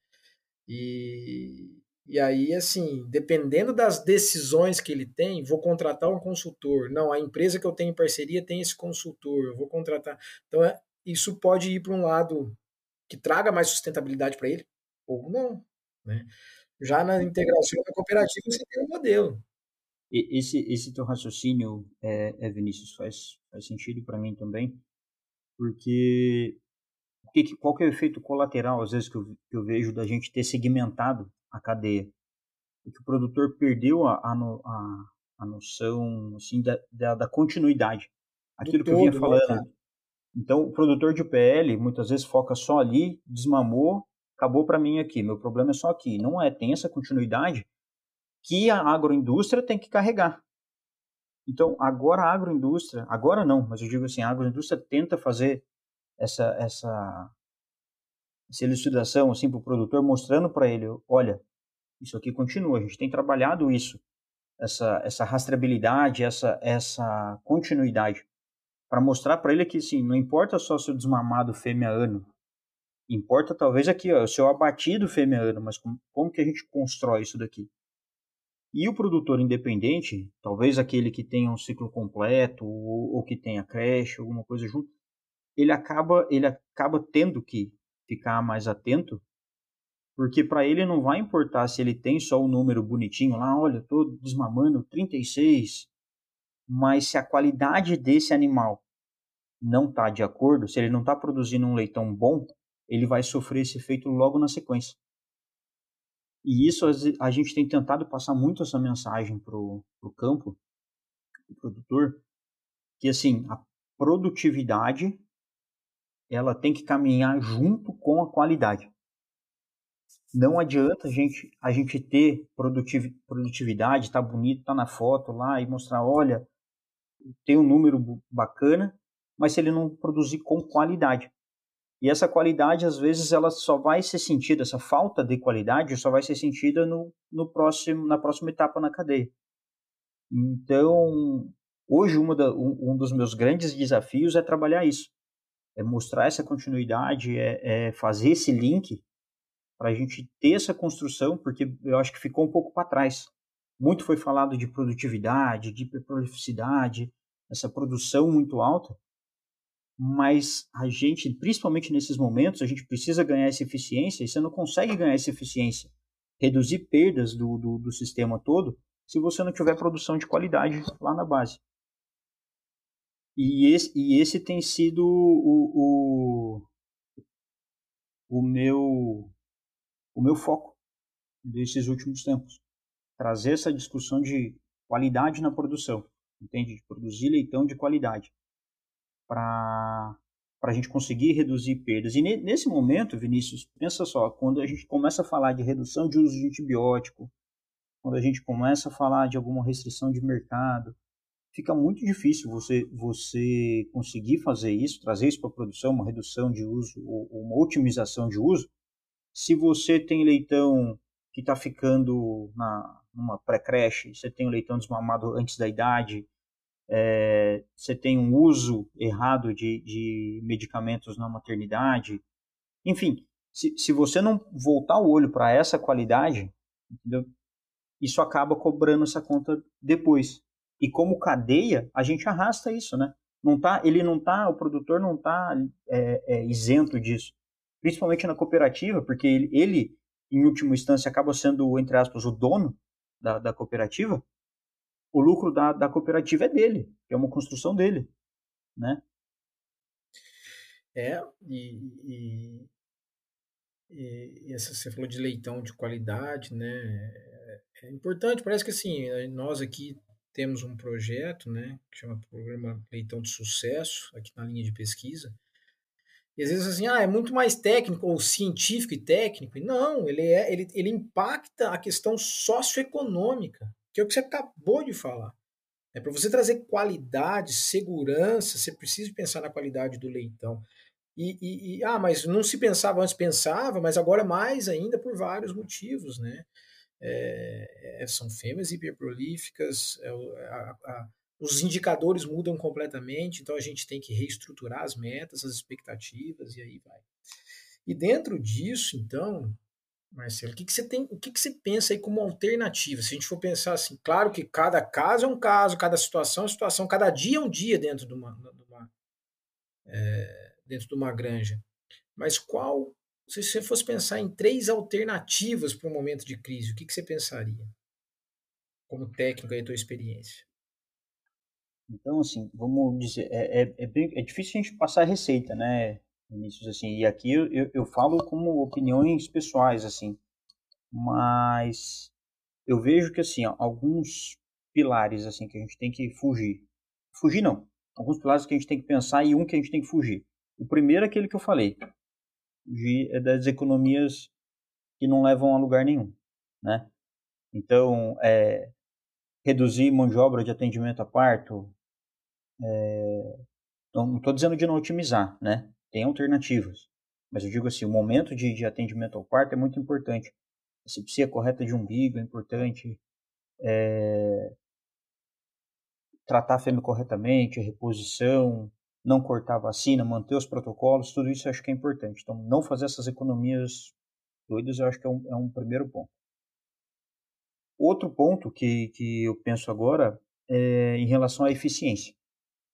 E, e aí, assim, dependendo das decisões que ele tem, vou contratar um consultor. Não, a empresa que eu tenho em parceria tem esse consultor, eu vou contratar. Então, é, isso pode ir para um lado que traga mais sustentabilidade para ele, ou não, né? Já na integração da cooperativa, você tem um modelo esse, esse teu raciocínio, é, é Vinícius, faz, faz sentido para mim também, porque que, qual que é o efeito colateral, às vezes, que eu, que eu vejo da gente ter segmentado a cadeia? É que o produtor perdeu a, a, a, a noção assim, da, da, da continuidade. Aquilo que eu vinha né, falando. Então, o produtor de PL muitas vezes foca só ali, desmamou, acabou para mim aqui. Meu problema é só aqui. Não é, tem essa continuidade que a agroindústria tem que carregar. Então, agora a agroindústria, agora não, mas eu digo assim, a agroindústria tenta fazer essa essa, essa elucidação assim para o produtor, mostrando para ele, olha, isso aqui continua, a gente tem trabalhado isso, essa essa rastreabilidade, essa essa continuidade, para mostrar para ele que assim, não importa só seu desmamado fêmea ano, importa talvez aqui ó, o seu abatido fêmea ano, mas como, como que a gente constrói isso daqui? E o produtor independente, talvez aquele que tenha um ciclo completo ou, ou que tenha creche, alguma coisa junto, ele acaba, ele acaba tendo que ficar mais atento, porque para ele não vai importar se ele tem só o um número bonitinho lá, olha, estou desmamando 36, mas se a qualidade desse animal não está de acordo, se ele não está produzindo um leitão bom, ele vai sofrer esse efeito logo na sequência. E isso a gente tem tentado passar muito essa mensagem para o campo, o produtor, que assim, a produtividade ela tem que caminhar junto com a qualidade. Não adianta a gente, a gente ter produtividade, tá bonito, tá na foto lá e mostrar, olha, tem um número bacana, mas se ele não produzir com qualidade. E essa qualidade, às vezes, ela só vai ser sentida, essa falta de qualidade só vai ser sentida no, no próximo, na próxima etapa na cadeia. Então, hoje, da, um, um dos meus grandes desafios é trabalhar isso. É mostrar essa continuidade, é, é fazer esse link para a gente ter essa construção, porque eu acho que ficou um pouco para trás. Muito foi falado de produtividade, de hiperprolificidade, essa produção muito alta, mas a gente, principalmente nesses momentos, a gente precisa ganhar essa eficiência e você não consegue ganhar essa eficiência, reduzir perdas do, do, do sistema todo, se você não tiver produção de qualidade lá na base. E esse, e esse tem sido o, o, o meu o meu foco desses últimos tempos. Trazer essa discussão de qualidade na produção, entende? De produzir leitão de qualidade para a gente conseguir reduzir perdas. E ne, nesse momento, Vinícius, pensa só, quando a gente começa a falar de redução de uso de antibiótico, quando a gente começa a falar de alguma restrição de mercado, fica muito difícil você, você conseguir fazer isso, trazer isso para a produção, uma redução de uso ou uma otimização de uso, se você tem leitão que está ficando na, numa pré-creche, você tem o leitão desmamado antes da idade, é, você tem um uso errado de, de medicamentos na maternidade, enfim, se, se você não voltar o olho para essa qualidade, entendeu? isso acaba cobrando essa conta depois. E como cadeia, a gente arrasta isso, né? Não tá, ele não tá, o produtor não está é, é, isento disso principalmente na cooperativa, porque ele, ele, em última instância, acaba sendo, entre aspas, o dono da, da cooperativa, o lucro da, da cooperativa é dele, é uma construção dele, né? É, e, e, e, essa, você falou de leitão de qualidade, né? É, é importante, parece que assim, nós aqui temos um projeto, né, que chama Programa Leitão de Sucesso, aqui na linha de pesquisa, e às vezes assim, ah, é muito mais técnico ou científico e técnico. Não, ele, é, ele, ele impacta a questão socioeconômica, que é o que você acabou de falar. É para você trazer qualidade, segurança, você precisa pensar na qualidade do leitão. E, e, e, ah, mas não se pensava antes, pensava, mas agora mais ainda por vários motivos, né? É, é, são fêmeas hiperprolíficas, é, a, a, os indicadores mudam completamente, então a gente tem que reestruturar as metas, as expectativas e aí vai. E dentro disso, então, Marcelo, o que, que você tem, o que, que você pensa aí como alternativa? Se a gente for pensar assim, claro que cada caso é um caso, cada situação é uma situação, cada dia é um dia dentro de uma, de uma é, dentro de uma granja. Mas qual, se você fosse pensar em três alternativas para um momento de crise, o que, que você pensaria? Como técnico aí, tua experiência. Então, assim, vamos dizer, é, é, é, bem, é difícil a gente passar a receita, né, Vinícius, assim, e aqui eu, eu, eu falo como opiniões pessoais, assim, mas eu vejo que, assim, alguns pilares, assim, que a gente tem que fugir, fugir não, alguns pilares que a gente tem que pensar e um que a gente tem que fugir. O primeiro é aquele que eu falei, fugir é das economias que não levam a lugar nenhum, né, então, é, reduzir mão de obra de atendimento a parto, é, não estou dizendo de não otimizar, né? Tem alternativas. Mas eu digo assim, o momento de, de atendimento ao parto é muito importante. A asepsia correta de umbigo é importante. É, tratar a fêmea corretamente, a reposição, não cortar a vacina, manter os protocolos, tudo isso eu acho que é importante. Então, não fazer essas economias doidas eu acho que é um, é um primeiro ponto. Outro ponto que, que eu penso agora é em relação à eficiência.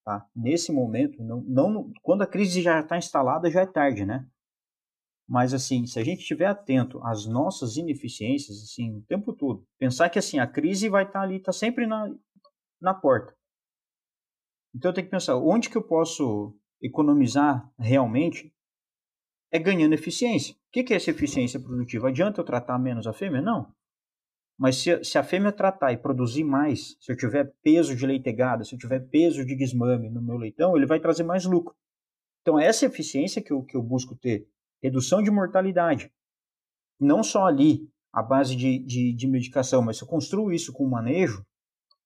Tá? Nesse momento, não, não, quando a crise já está instalada, já é tarde, né? Mas assim, se a gente estiver atento às nossas ineficiências, assim, o tempo todo, pensar que assim a crise vai estar tá ali, está sempre na, na porta. Então eu tenho que pensar onde que eu posso economizar realmente é ganhando eficiência. O que, que é essa eficiência produtiva? Adianta eu tratar menos a fêmea? Não. Mas se, se, a fêmea tratar e produzir mais, se eu tiver peso de leitegada, se eu tiver peso de desmame no meu leitão, ele vai trazer mais lucro. Então, essa eficiência que eu, que eu busco ter. Redução de mortalidade. Não só ali, a base de, de, de medicação, mas se eu construo isso com manejo,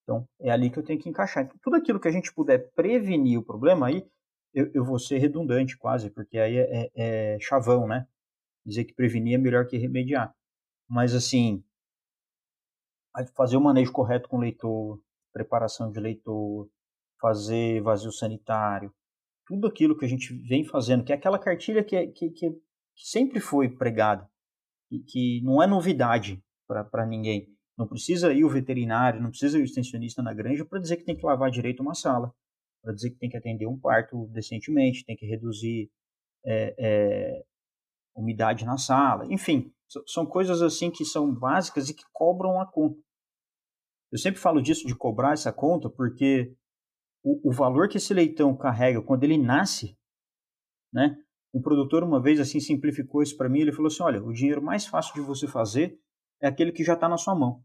então é ali que eu tenho que encaixar. Então, tudo aquilo que a gente puder prevenir o problema, aí eu, eu vou ser redundante quase, porque aí é, é, é chavão, né? Dizer que prevenir é melhor que remediar. Mas, assim, fazer o manejo correto com o leitor, preparação de leitor, fazer vazio sanitário, tudo aquilo que a gente vem fazendo, que é aquela cartilha que, é, que, que sempre foi pregada, que, que não é novidade para ninguém. Não precisa ir o veterinário, não precisa ir o extensionista na granja para dizer que tem que lavar direito uma sala, para dizer que tem que atender um parto decentemente, tem que reduzir é, é, umidade na sala, enfim, são coisas assim que são básicas e que cobram a conta. Eu sempre falo disso de cobrar essa conta porque o, o valor que esse leitão carrega quando ele nasce, né? Um produtor uma vez assim simplificou isso para mim, ele falou assim, olha, o dinheiro mais fácil de você fazer é aquele que já está na sua mão.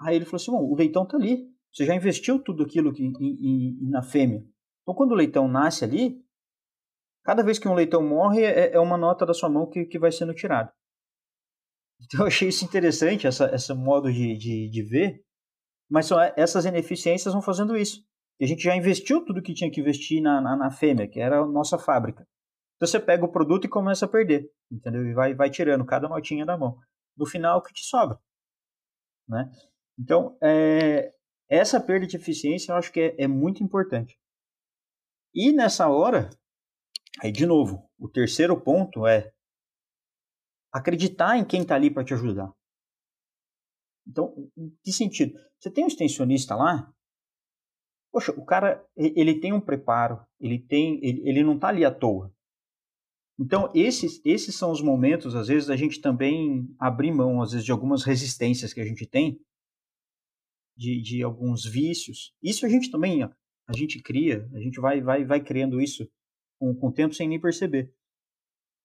Aí ele falou assim, bom, o leitão está ali, você já investiu tudo aquilo que, na fêmea. Então quando o leitão nasce ali, cada vez que um leitão morre é, é uma nota da sua mão que, que vai sendo tirada. Então eu achei isso interessante, essa, esse modo de, de, de ver, mas são, essas ineficiências vão fazendo isso. E a gente já investiu tudo que tinha que investir na, na, na fêmea, que era a nossa fábrica. Então você pega o produto e começa a perder, entendeu? E vai, vai tirando cada notinha da mão. No final, o que te sobra? Né? Então, é, essa perda de eficiência eu acho que é, é muito importante. E nessa hora, aí de novo, o terceiro ponto é acreditar em quem está ali para te ajudar. Então, que sentido? Você tem um extensionista lá, poxa, o cara, ele tem um preparo, ele tem, ele, ele não está ali à toa. Então, esses, esses são os momentos, às vezes, da gente também abrir mão, às vezes, de algumas resistências que a gente tem, de, de alguns vícios. Isso a gente também, a gente cria, a gente vai, vai, vai criando isso com, com o tempo sem nem perceber.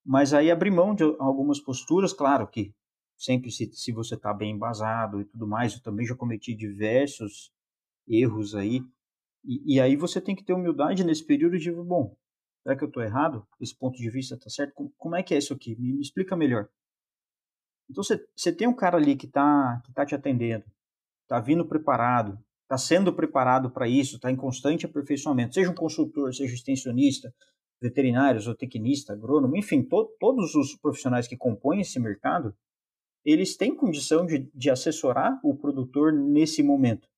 Mas aí abrir mão de algumas posturas, claro que sempre se, se você está bem embasado e tudo mais, eu também já cometi diversos erros aí, e, e, aí você tem que ter humildade nesse período de, bom, será que eu estou errado? Esse ponto de vista está certo? Como, como, é que é isso aqui? Me, me explica melhor. Então você, tem um cara ali que está que tá te atendendo, está vindo preparado, está sendo preparado para isso, está em constante aperfeiçoamento, seja um consultor, seja extensionista, veterinários ou tecnista, agrônomo, enfim, to, todos os profissionais que compõem esse mercado, eles têm condição de, de assessorar o produtor nesse momento,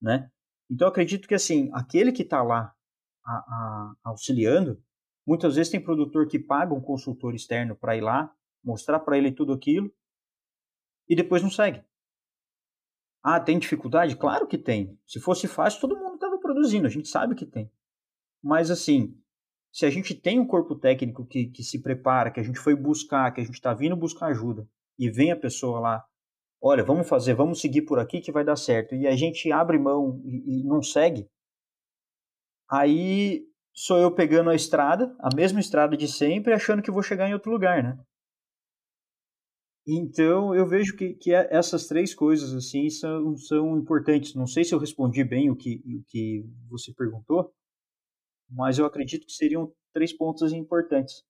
né? Então, acredito que, assim, aquele que está lá a, a, auxiliando, muitas vezes tem produtor que paga um consultor externo para ir lá, mostrar para ele tudo aquilo, e depois não segue. Ah, tem dificuldade? Claro que tem. Se fosse fácil, todo mundo estava produzindo, a gente sabe que tem. Mas, assim, se a gente tem um corpo técnico que, que se prepara, que a gente foi buscar, que a gente está vindo buscar ajuda, e vem a pessoa lá, olha, vamos fazer, vamos seguir por aqui que vai dar certo, e a gente abre mão e, e não segue, aí sou eu pegando a estrada, a mesma estrada de sempre, achando que vou chegar em outro lugar, né? Então eu vejo que, que é, essas três coisas assim são, são importantes. Não sei se eu respondi bem o que, o que você perguntou, mas eu acredito que seriam três pontos importantes.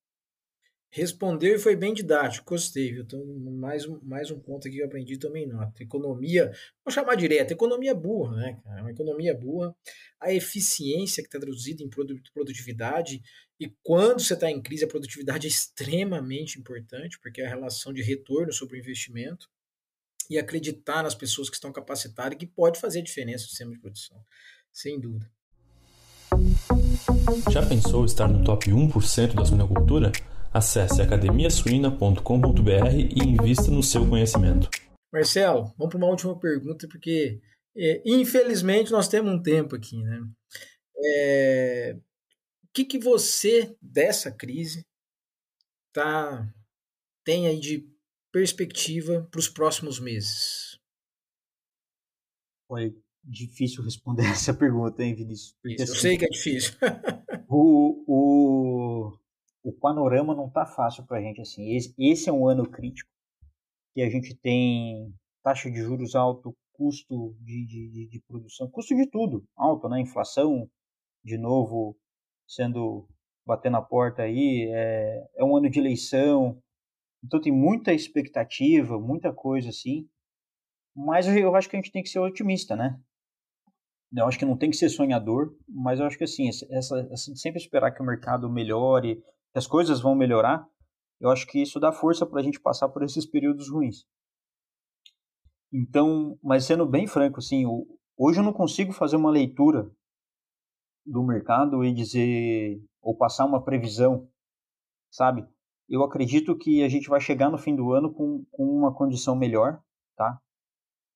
Respondeu e foi bem didático, gostei, viu? Então, mais, um, mais um ponto aqui que eu aprendi também nota. Economia, vou chamar direto, economia burra, né, cara? Uma economia burra. A eficiência que está traduzida em produtividade, e quando você está em crise, a produtividade é extremamente importante, porque é a relação de retorno sobre o investimento, e acreditar nas pessoas que estão capacitadas e que pode fazer diferença no sistema de produção, sem dúvida. Já pensou estar no top 1% da suinocultura? Acesse academiasuina.com.br e invista no seu conhecimento. Marcelo, vamos para uma última pergunta, porque é, infelizmente nós temos um tempo aqui. Né? É, o que, que você, dessa crise, tá, tem aí de perspectiva para os próximos meses? Olha, difícil responder essa pergunta, hein, Vinícius? Porque, eu assim, sei que é difícil. o, o, o panorama não está fácil para a gente. Assim. Esse, esse, é um ano crítico, que a gente tem taxa de juros alto, custo de, de, de produção, custo de tudo alto, né? Inflação, de novo, sendo bater na porta aí, é, é um ano de eleição, então tem muita expectativa, muita coisa assim, mas eu acho que a gente tem que ser otimista, né? Eu acho que não tem que ser sonhador, mas eu acho que assim, essa, essa sempre esperar que o mercado melhore, que as coisas vão melhorar, eu acho que isso dá força para a gente passar por esses períodos ruins. Então, mas sendo bem franco, assim, hoje eu não consigo fazer uma leitura do mercado e dizer ou passar uma previsão, sabe? eu acredito que a gente vai chegar no fim do ano com, com uma condição melhor, tá?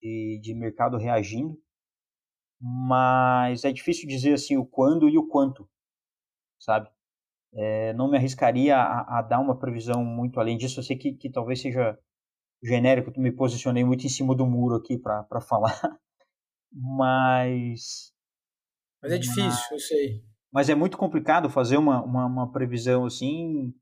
De, de mercado reagindo, mas é difícil dizer assim o quando e o quanto, sabe? É, não me arriscaria a, a, dar uma previsão muito além disso. Eu sei que, que talvez seja genérico, me posicionei muito em cima do muro aqui para falar, mas. Mas é difícil, mas, eu sei. Mas é muito complicado fazer uma, uma, uma, previsão assim.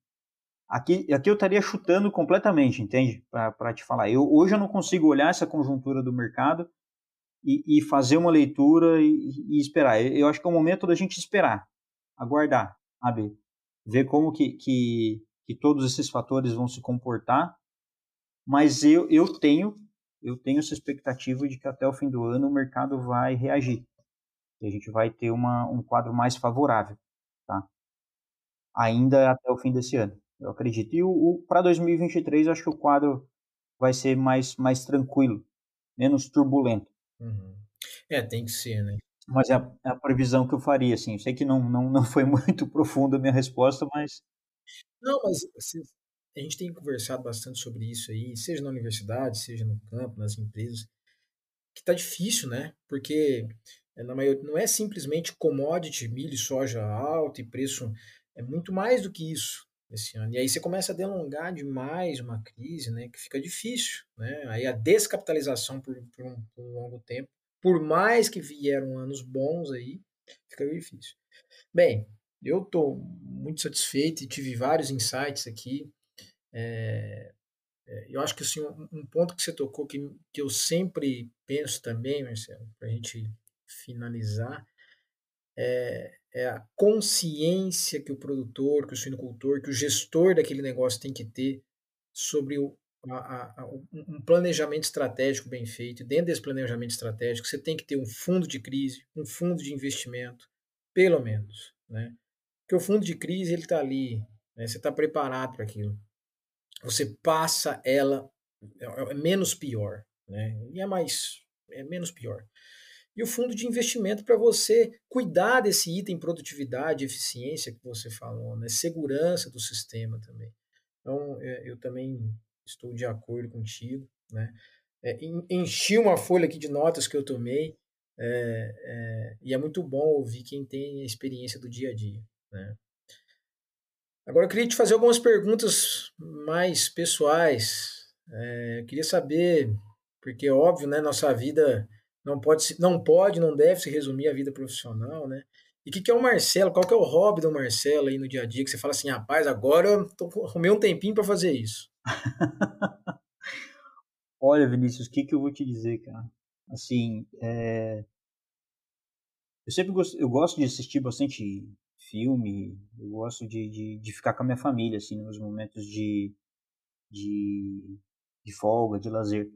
Aqui, aqui eu estaria chutando completamente, entende? Para te falar. Eu, hoje eu não consigo olhar essa conjuntura do mercado e, e fazer uma leitura e, e, esperar. Eu acho que é o momento da gente esperar, aguardar, sabe? Ver como que, que, que todos esses fatores vão se comportar. Mas eu, eu tenho eu tenho essa expectativa de que até o fim do ano o mercado vai reagir. E a gente vai ter uma, um quadro mais favorável, tá? Ainda até o fim desse ano, eu acredito. E o, o para 2023, eu acho que o quadro vai ser mais, mais tranquilo, menos turbulento. Uhum. É, tem que ser, né? Mas é a, é a, previsão que eu faria, assim. Sei que não, não, não foi muito profunda a minha resposta, mas... Não, mas a gente tem conversado bastante sobre isso aí, seja na universidade, seja no campo, nas empresas, que está difícil, né? Porque eh, na maioria, não é simplesmente commodity, milho e soja alto e preço, é muito mais do que isso esse ano. E aí você começa a delongar demais uma crise, né? Que fica difícil, né? Aí a descapitalização por, por, um, por um longo tempo, por mais que vieram anos bons aí, fica difícil. Bem, eu estou muito satisfeito e tive vários insights aqui. É, é, eu acho que assim, um, ponto que você tocou que, que eu sempre penso também, Marcelo, para a gente finalizar, é, é, a consciência que o produtor, que o suinocultor, que o gestor daquele negócio tem que ter sobre o, a, a, um planejamento estratégico bem feito. Dentro desse planejamento estratégico, você tem que ter um fundo de crise, um fundo de investimento, pelo menos. Né? Porque o fundo de crise ele está ali, né? você está preparado para aquilo você passa ela é, é menos pior, né? E é mais é menos pior. E o fundo de investimento para você cuidar desse item produtividade, eficiência que você falou, né? Segurança do sistema também. Então, é, eu também estou de acordo contigo, né? É, enchi uma folha aqui de notas que eu tomei é, é, e é muito bom ouvir quem tem a experiência do dia a dia, né? Agora eu queria te fazer algumas perguntas mais pessoais. É, eu queria saber, porque é óbvio, né, nossa vida não pode, não pode, não deve se resumir à vida profissional, né? E o que, que é o Marcelo? Qual que é o hobby do Marcelo aí no dia a dia? Que você fala assim, rapaz, agora eu tô, arrumei um tempinho para fazer isso. Olha, Vinícius, o que, que eu vou te dizer, cara? Assim, é... eu sempre gosto, eu gosto de assistir bastante filme, eu gosto de, de, de, ficar com a minha família, assim, nos momentos de, de, de folga, de lazer.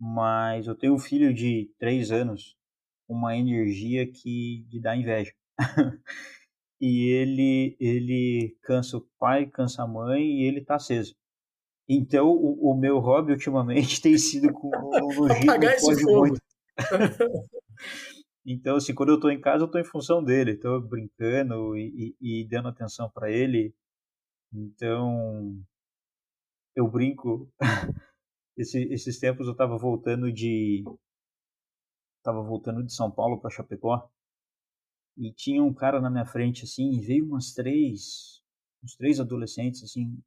Mas eu tenho um filho de três anos, uma energia que de dá inveja. e ele, ele cansa o pai, cansa a mãe e ele tá aceso. Então, o, o meu hobby ultimamente tem sido com o Apagar esse fogo. Então, assim, quando eu estou em casa, eu estou em função dele, estou brincando e, e, e, dando atenção para ele. Então, eu brinco. Esse, esses tempos eu estava voltando de estava voltando de São Paulo para Chapecó e tinha um cara na minha frente assim, e veio umas três, uns três adolescentes assim,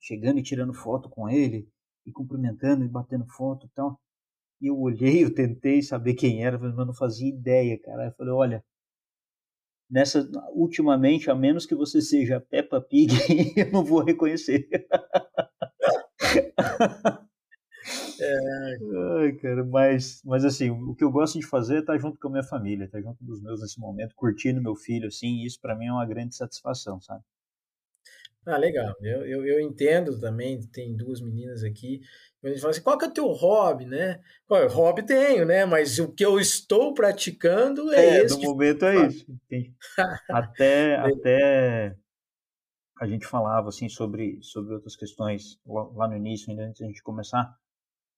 chegando e tirando foto com ele e cumprimentando e batendo foto e tal. E eu olhei, eu tentei saber quem era, mas não fazia ideia, cara. Eu falei, olha, nessa ultimamente, a menos que você seja Peppa Pig, eu não vou reconhecer. É... Ai, cara, mas, mas assim, o que eu gosto de fazer é estar junto com a minha família, estar junto dos meus nesse momento, curtindo meu filho, assim, isso para mim é uma grande satisfação, sabe? Ah, legal. Eu, eu, eu entendo também, tem duas meninas aqui. A gente fala assim, qual que é o teu hobby, né? Qual, hobby tenho, né? Mas o que eu estou praticando é, é esse. No momento é isso. até, até a gente falava assim sobre, sobre outras questões lá no início, ainda antes da gente começar.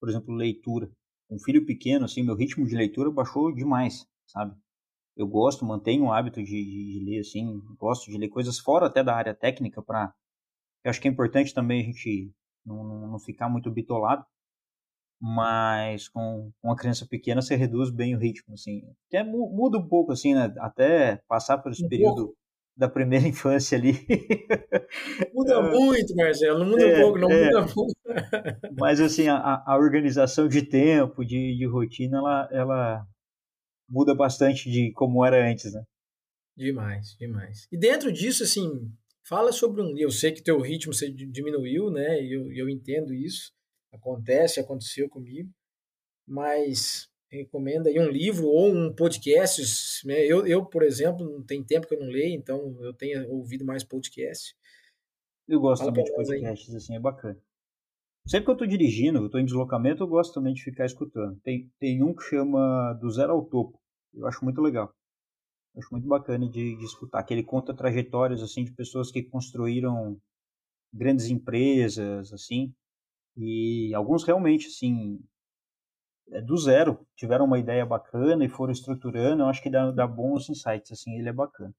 Por exemplo, leitura. Um filho pequeno, assim, meu ritmo de leitura baixou demais, sabe? Eu gosto, mantenho o hábito de, de, de ler, assim, gosto de ler coisas fora até da área técnica para Eu acho que é importante também a gente não, não ficar muito bitolado, mas com uma criança pequena você reduz bem o ritmo, assim. Até muda um pouco, assim, né? Até passar por esse um período pouco. Da primeira infância ali. Muda é. muito, Marcelo, não muda é, um pouco, não é. muda muito. mas, assim, a, a organização de tempo, de, de rotina, ela, ela muda bastante de como era antes, né? Demais, demais. E dentro disso, assim, fala sobre um. Eu sei que teu ritmo você diminuiu, né? E eu, eu entendo isso. Acontece, aconteceu comigo. Mas recomenda aí um livro ou um podcast. Né? Eu, eu, por exemplo, não tem tempo que eu não leio, então eu tenho ouvido mais podcast. Eu gosto Fala também de podcasts, assim, é bacana. Sempre que eu estou dirigindo, eu estou em deslocamento, eu gosto também de ficar escutando. Tem, tem um que chama Do Zero ao Topo. Eu acho muito legal. Eu acho muito bacana de, de escutar. Que ele conta trajetórias assim de pessoas que construíram grandes empresas, assim. E alguns realmente, assim, do zero, tiveram uma ideia bacana e foram estruturando. Eu acho que dá, dá bons insights, assim, ele é bacana.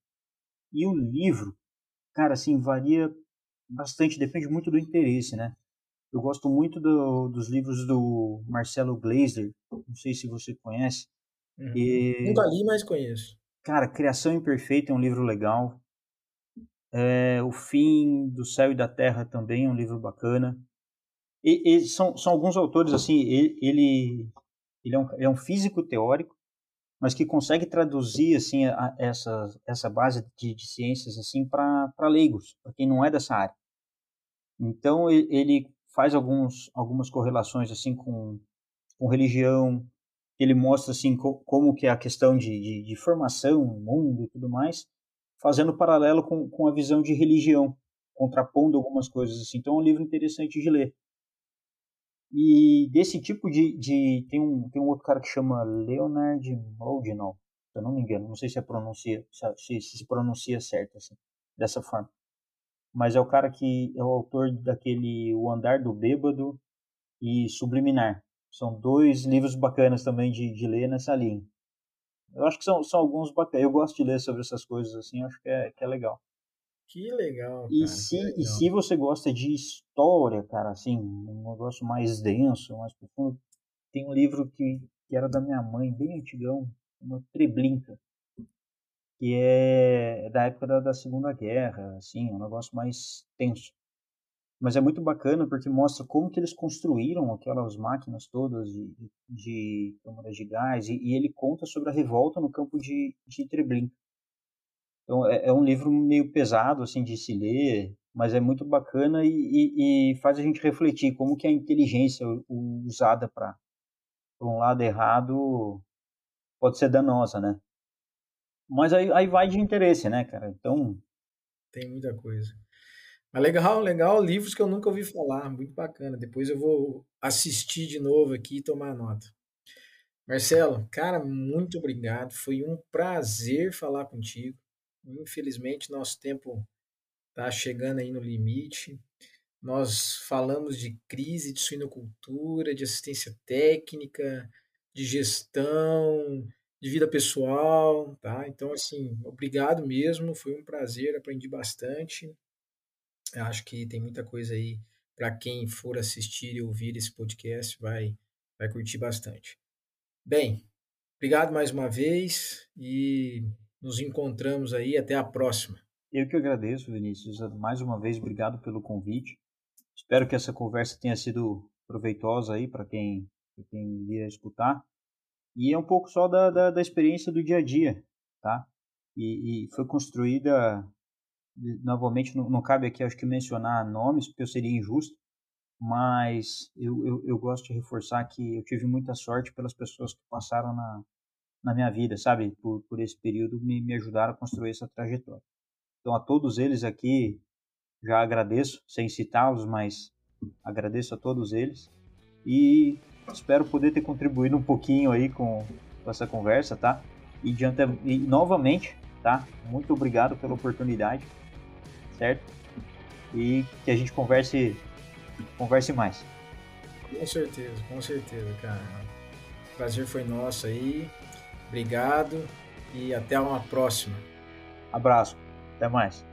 E o livro, cara, assim, varia bastante, depende muito do interesse, né? Eu gosto muito do, dos livros do Marcelo Glazer, não sei se você conhece. Uhum. E... Nunca li, mas conheço. Cara, Criação Imperfeita é um livro legal. É, o Fim do Céu e da Terra também é um livro bacana. E, e são, são alguns autores, assim, ele, ele, ele, é, um, ele é um físico teórico, mas que consegue traduzir, assim, a, essa, essa base de, de ciências, assim, para leigos, para quem não é dessa área. Então, ele faz alguns, algumas correlações assim com, com religião, ele mostra assim co, como que é a questão de, de, de, formação, mundo e tudo mais, fazendo paralelo com, com a visão de religião, contrapondo algumas coisas assim. Então é um livro interessante de ler. E desse tipo de, de tem um tem um outro cara que chama Leonard Mlodinow, se eu não me engano, não sei se é pronuncia se, se, se pronuncia certo assim, dessa forma mas é o cara que é o autor daquele O Andar do Bêbado e Subliminar. São dois livros bacanas também de, de ler nessa linha. Eu acho que são, são alguns bacanas. Eu gosto de ler sobre essas coisas assim, acho que é, que é legal. Que legal. Cara, e, se, legal. e se você gosta de história, cara, assim, um negócio mais denso, mais profundo, tem um livro que, que era da minha mãe, bem antigão, uma Treblinka que é da época da, da Segunda Guerra, assim, é um negócio mais tenso. Mas é muito bacana porque mostra como que eles construíram aquelas máquinas todas de, de câmaras de gás e, e, ele conta sobre a revolta no campo de, de Treblinka. Então é, é, um livro meio pesado assim de se ler, mas é muito bacana e, e, e faz a gente refletir como que a inteligência usada para um lado errado pode ser danosa, né? Mas aí, aí vai de interesse, né, cara? Então. Tem muita coisa. Mas legal, legal. Livros que eu nunca ouvi falar. Muito bacana. Depois eu vou assistir de novo aqui e tomar nota. Marcelo, cara, muito obrigado. Foi um prazer falar contigo. Infelizmente, nosso tempo está chegando aí no limite. Nós falamos de crise de suinocultura, de assistência técnica, de gestão, de vida pessoal, tá? Então, assim, obrigado mesmo, foi um prazer, aprendi bastante. Acho que tem muita coisa aí para quem for assistir e ouvir esse podcast vai vai curtir bastante. Bem, obrigado mais uma vez e nos encontramos aí até a próxima. Eu que agradeço, Vinícius. Mais uma vez, obrigado pelo convite. Espero que essa conversa tenha sido proveitosa aí para quem, quem iria escutar. E é um pouco só da, da, da experiência do dia a dia, tá? E, e foi construída, novamente, não, não, cabe aqui, acho que mencionar nomes, porque eu seria injusto, mas eu, eu, eu, gosto de reforçar que eu tive muita sorte pelas pessoas que passaram na, na minha vida, sabe? Por, por esse período, me, me ajudaram a construir essa trajetória. Então, a todos eles aqui, já agradeço, sem citá-los, mas agradeço a todos eles. E Espero poder ter contribuído um pouquinho aí com, com essa conversa, tá? E, diante, e novamente, tá? Muito obrigado pela oportunidade, certo? E que a gente converse, converse mais. Com certeza, com certeza, cara. O prazer foi nosso aí. Obrigado e até uma próxima. Abraço. Até mais.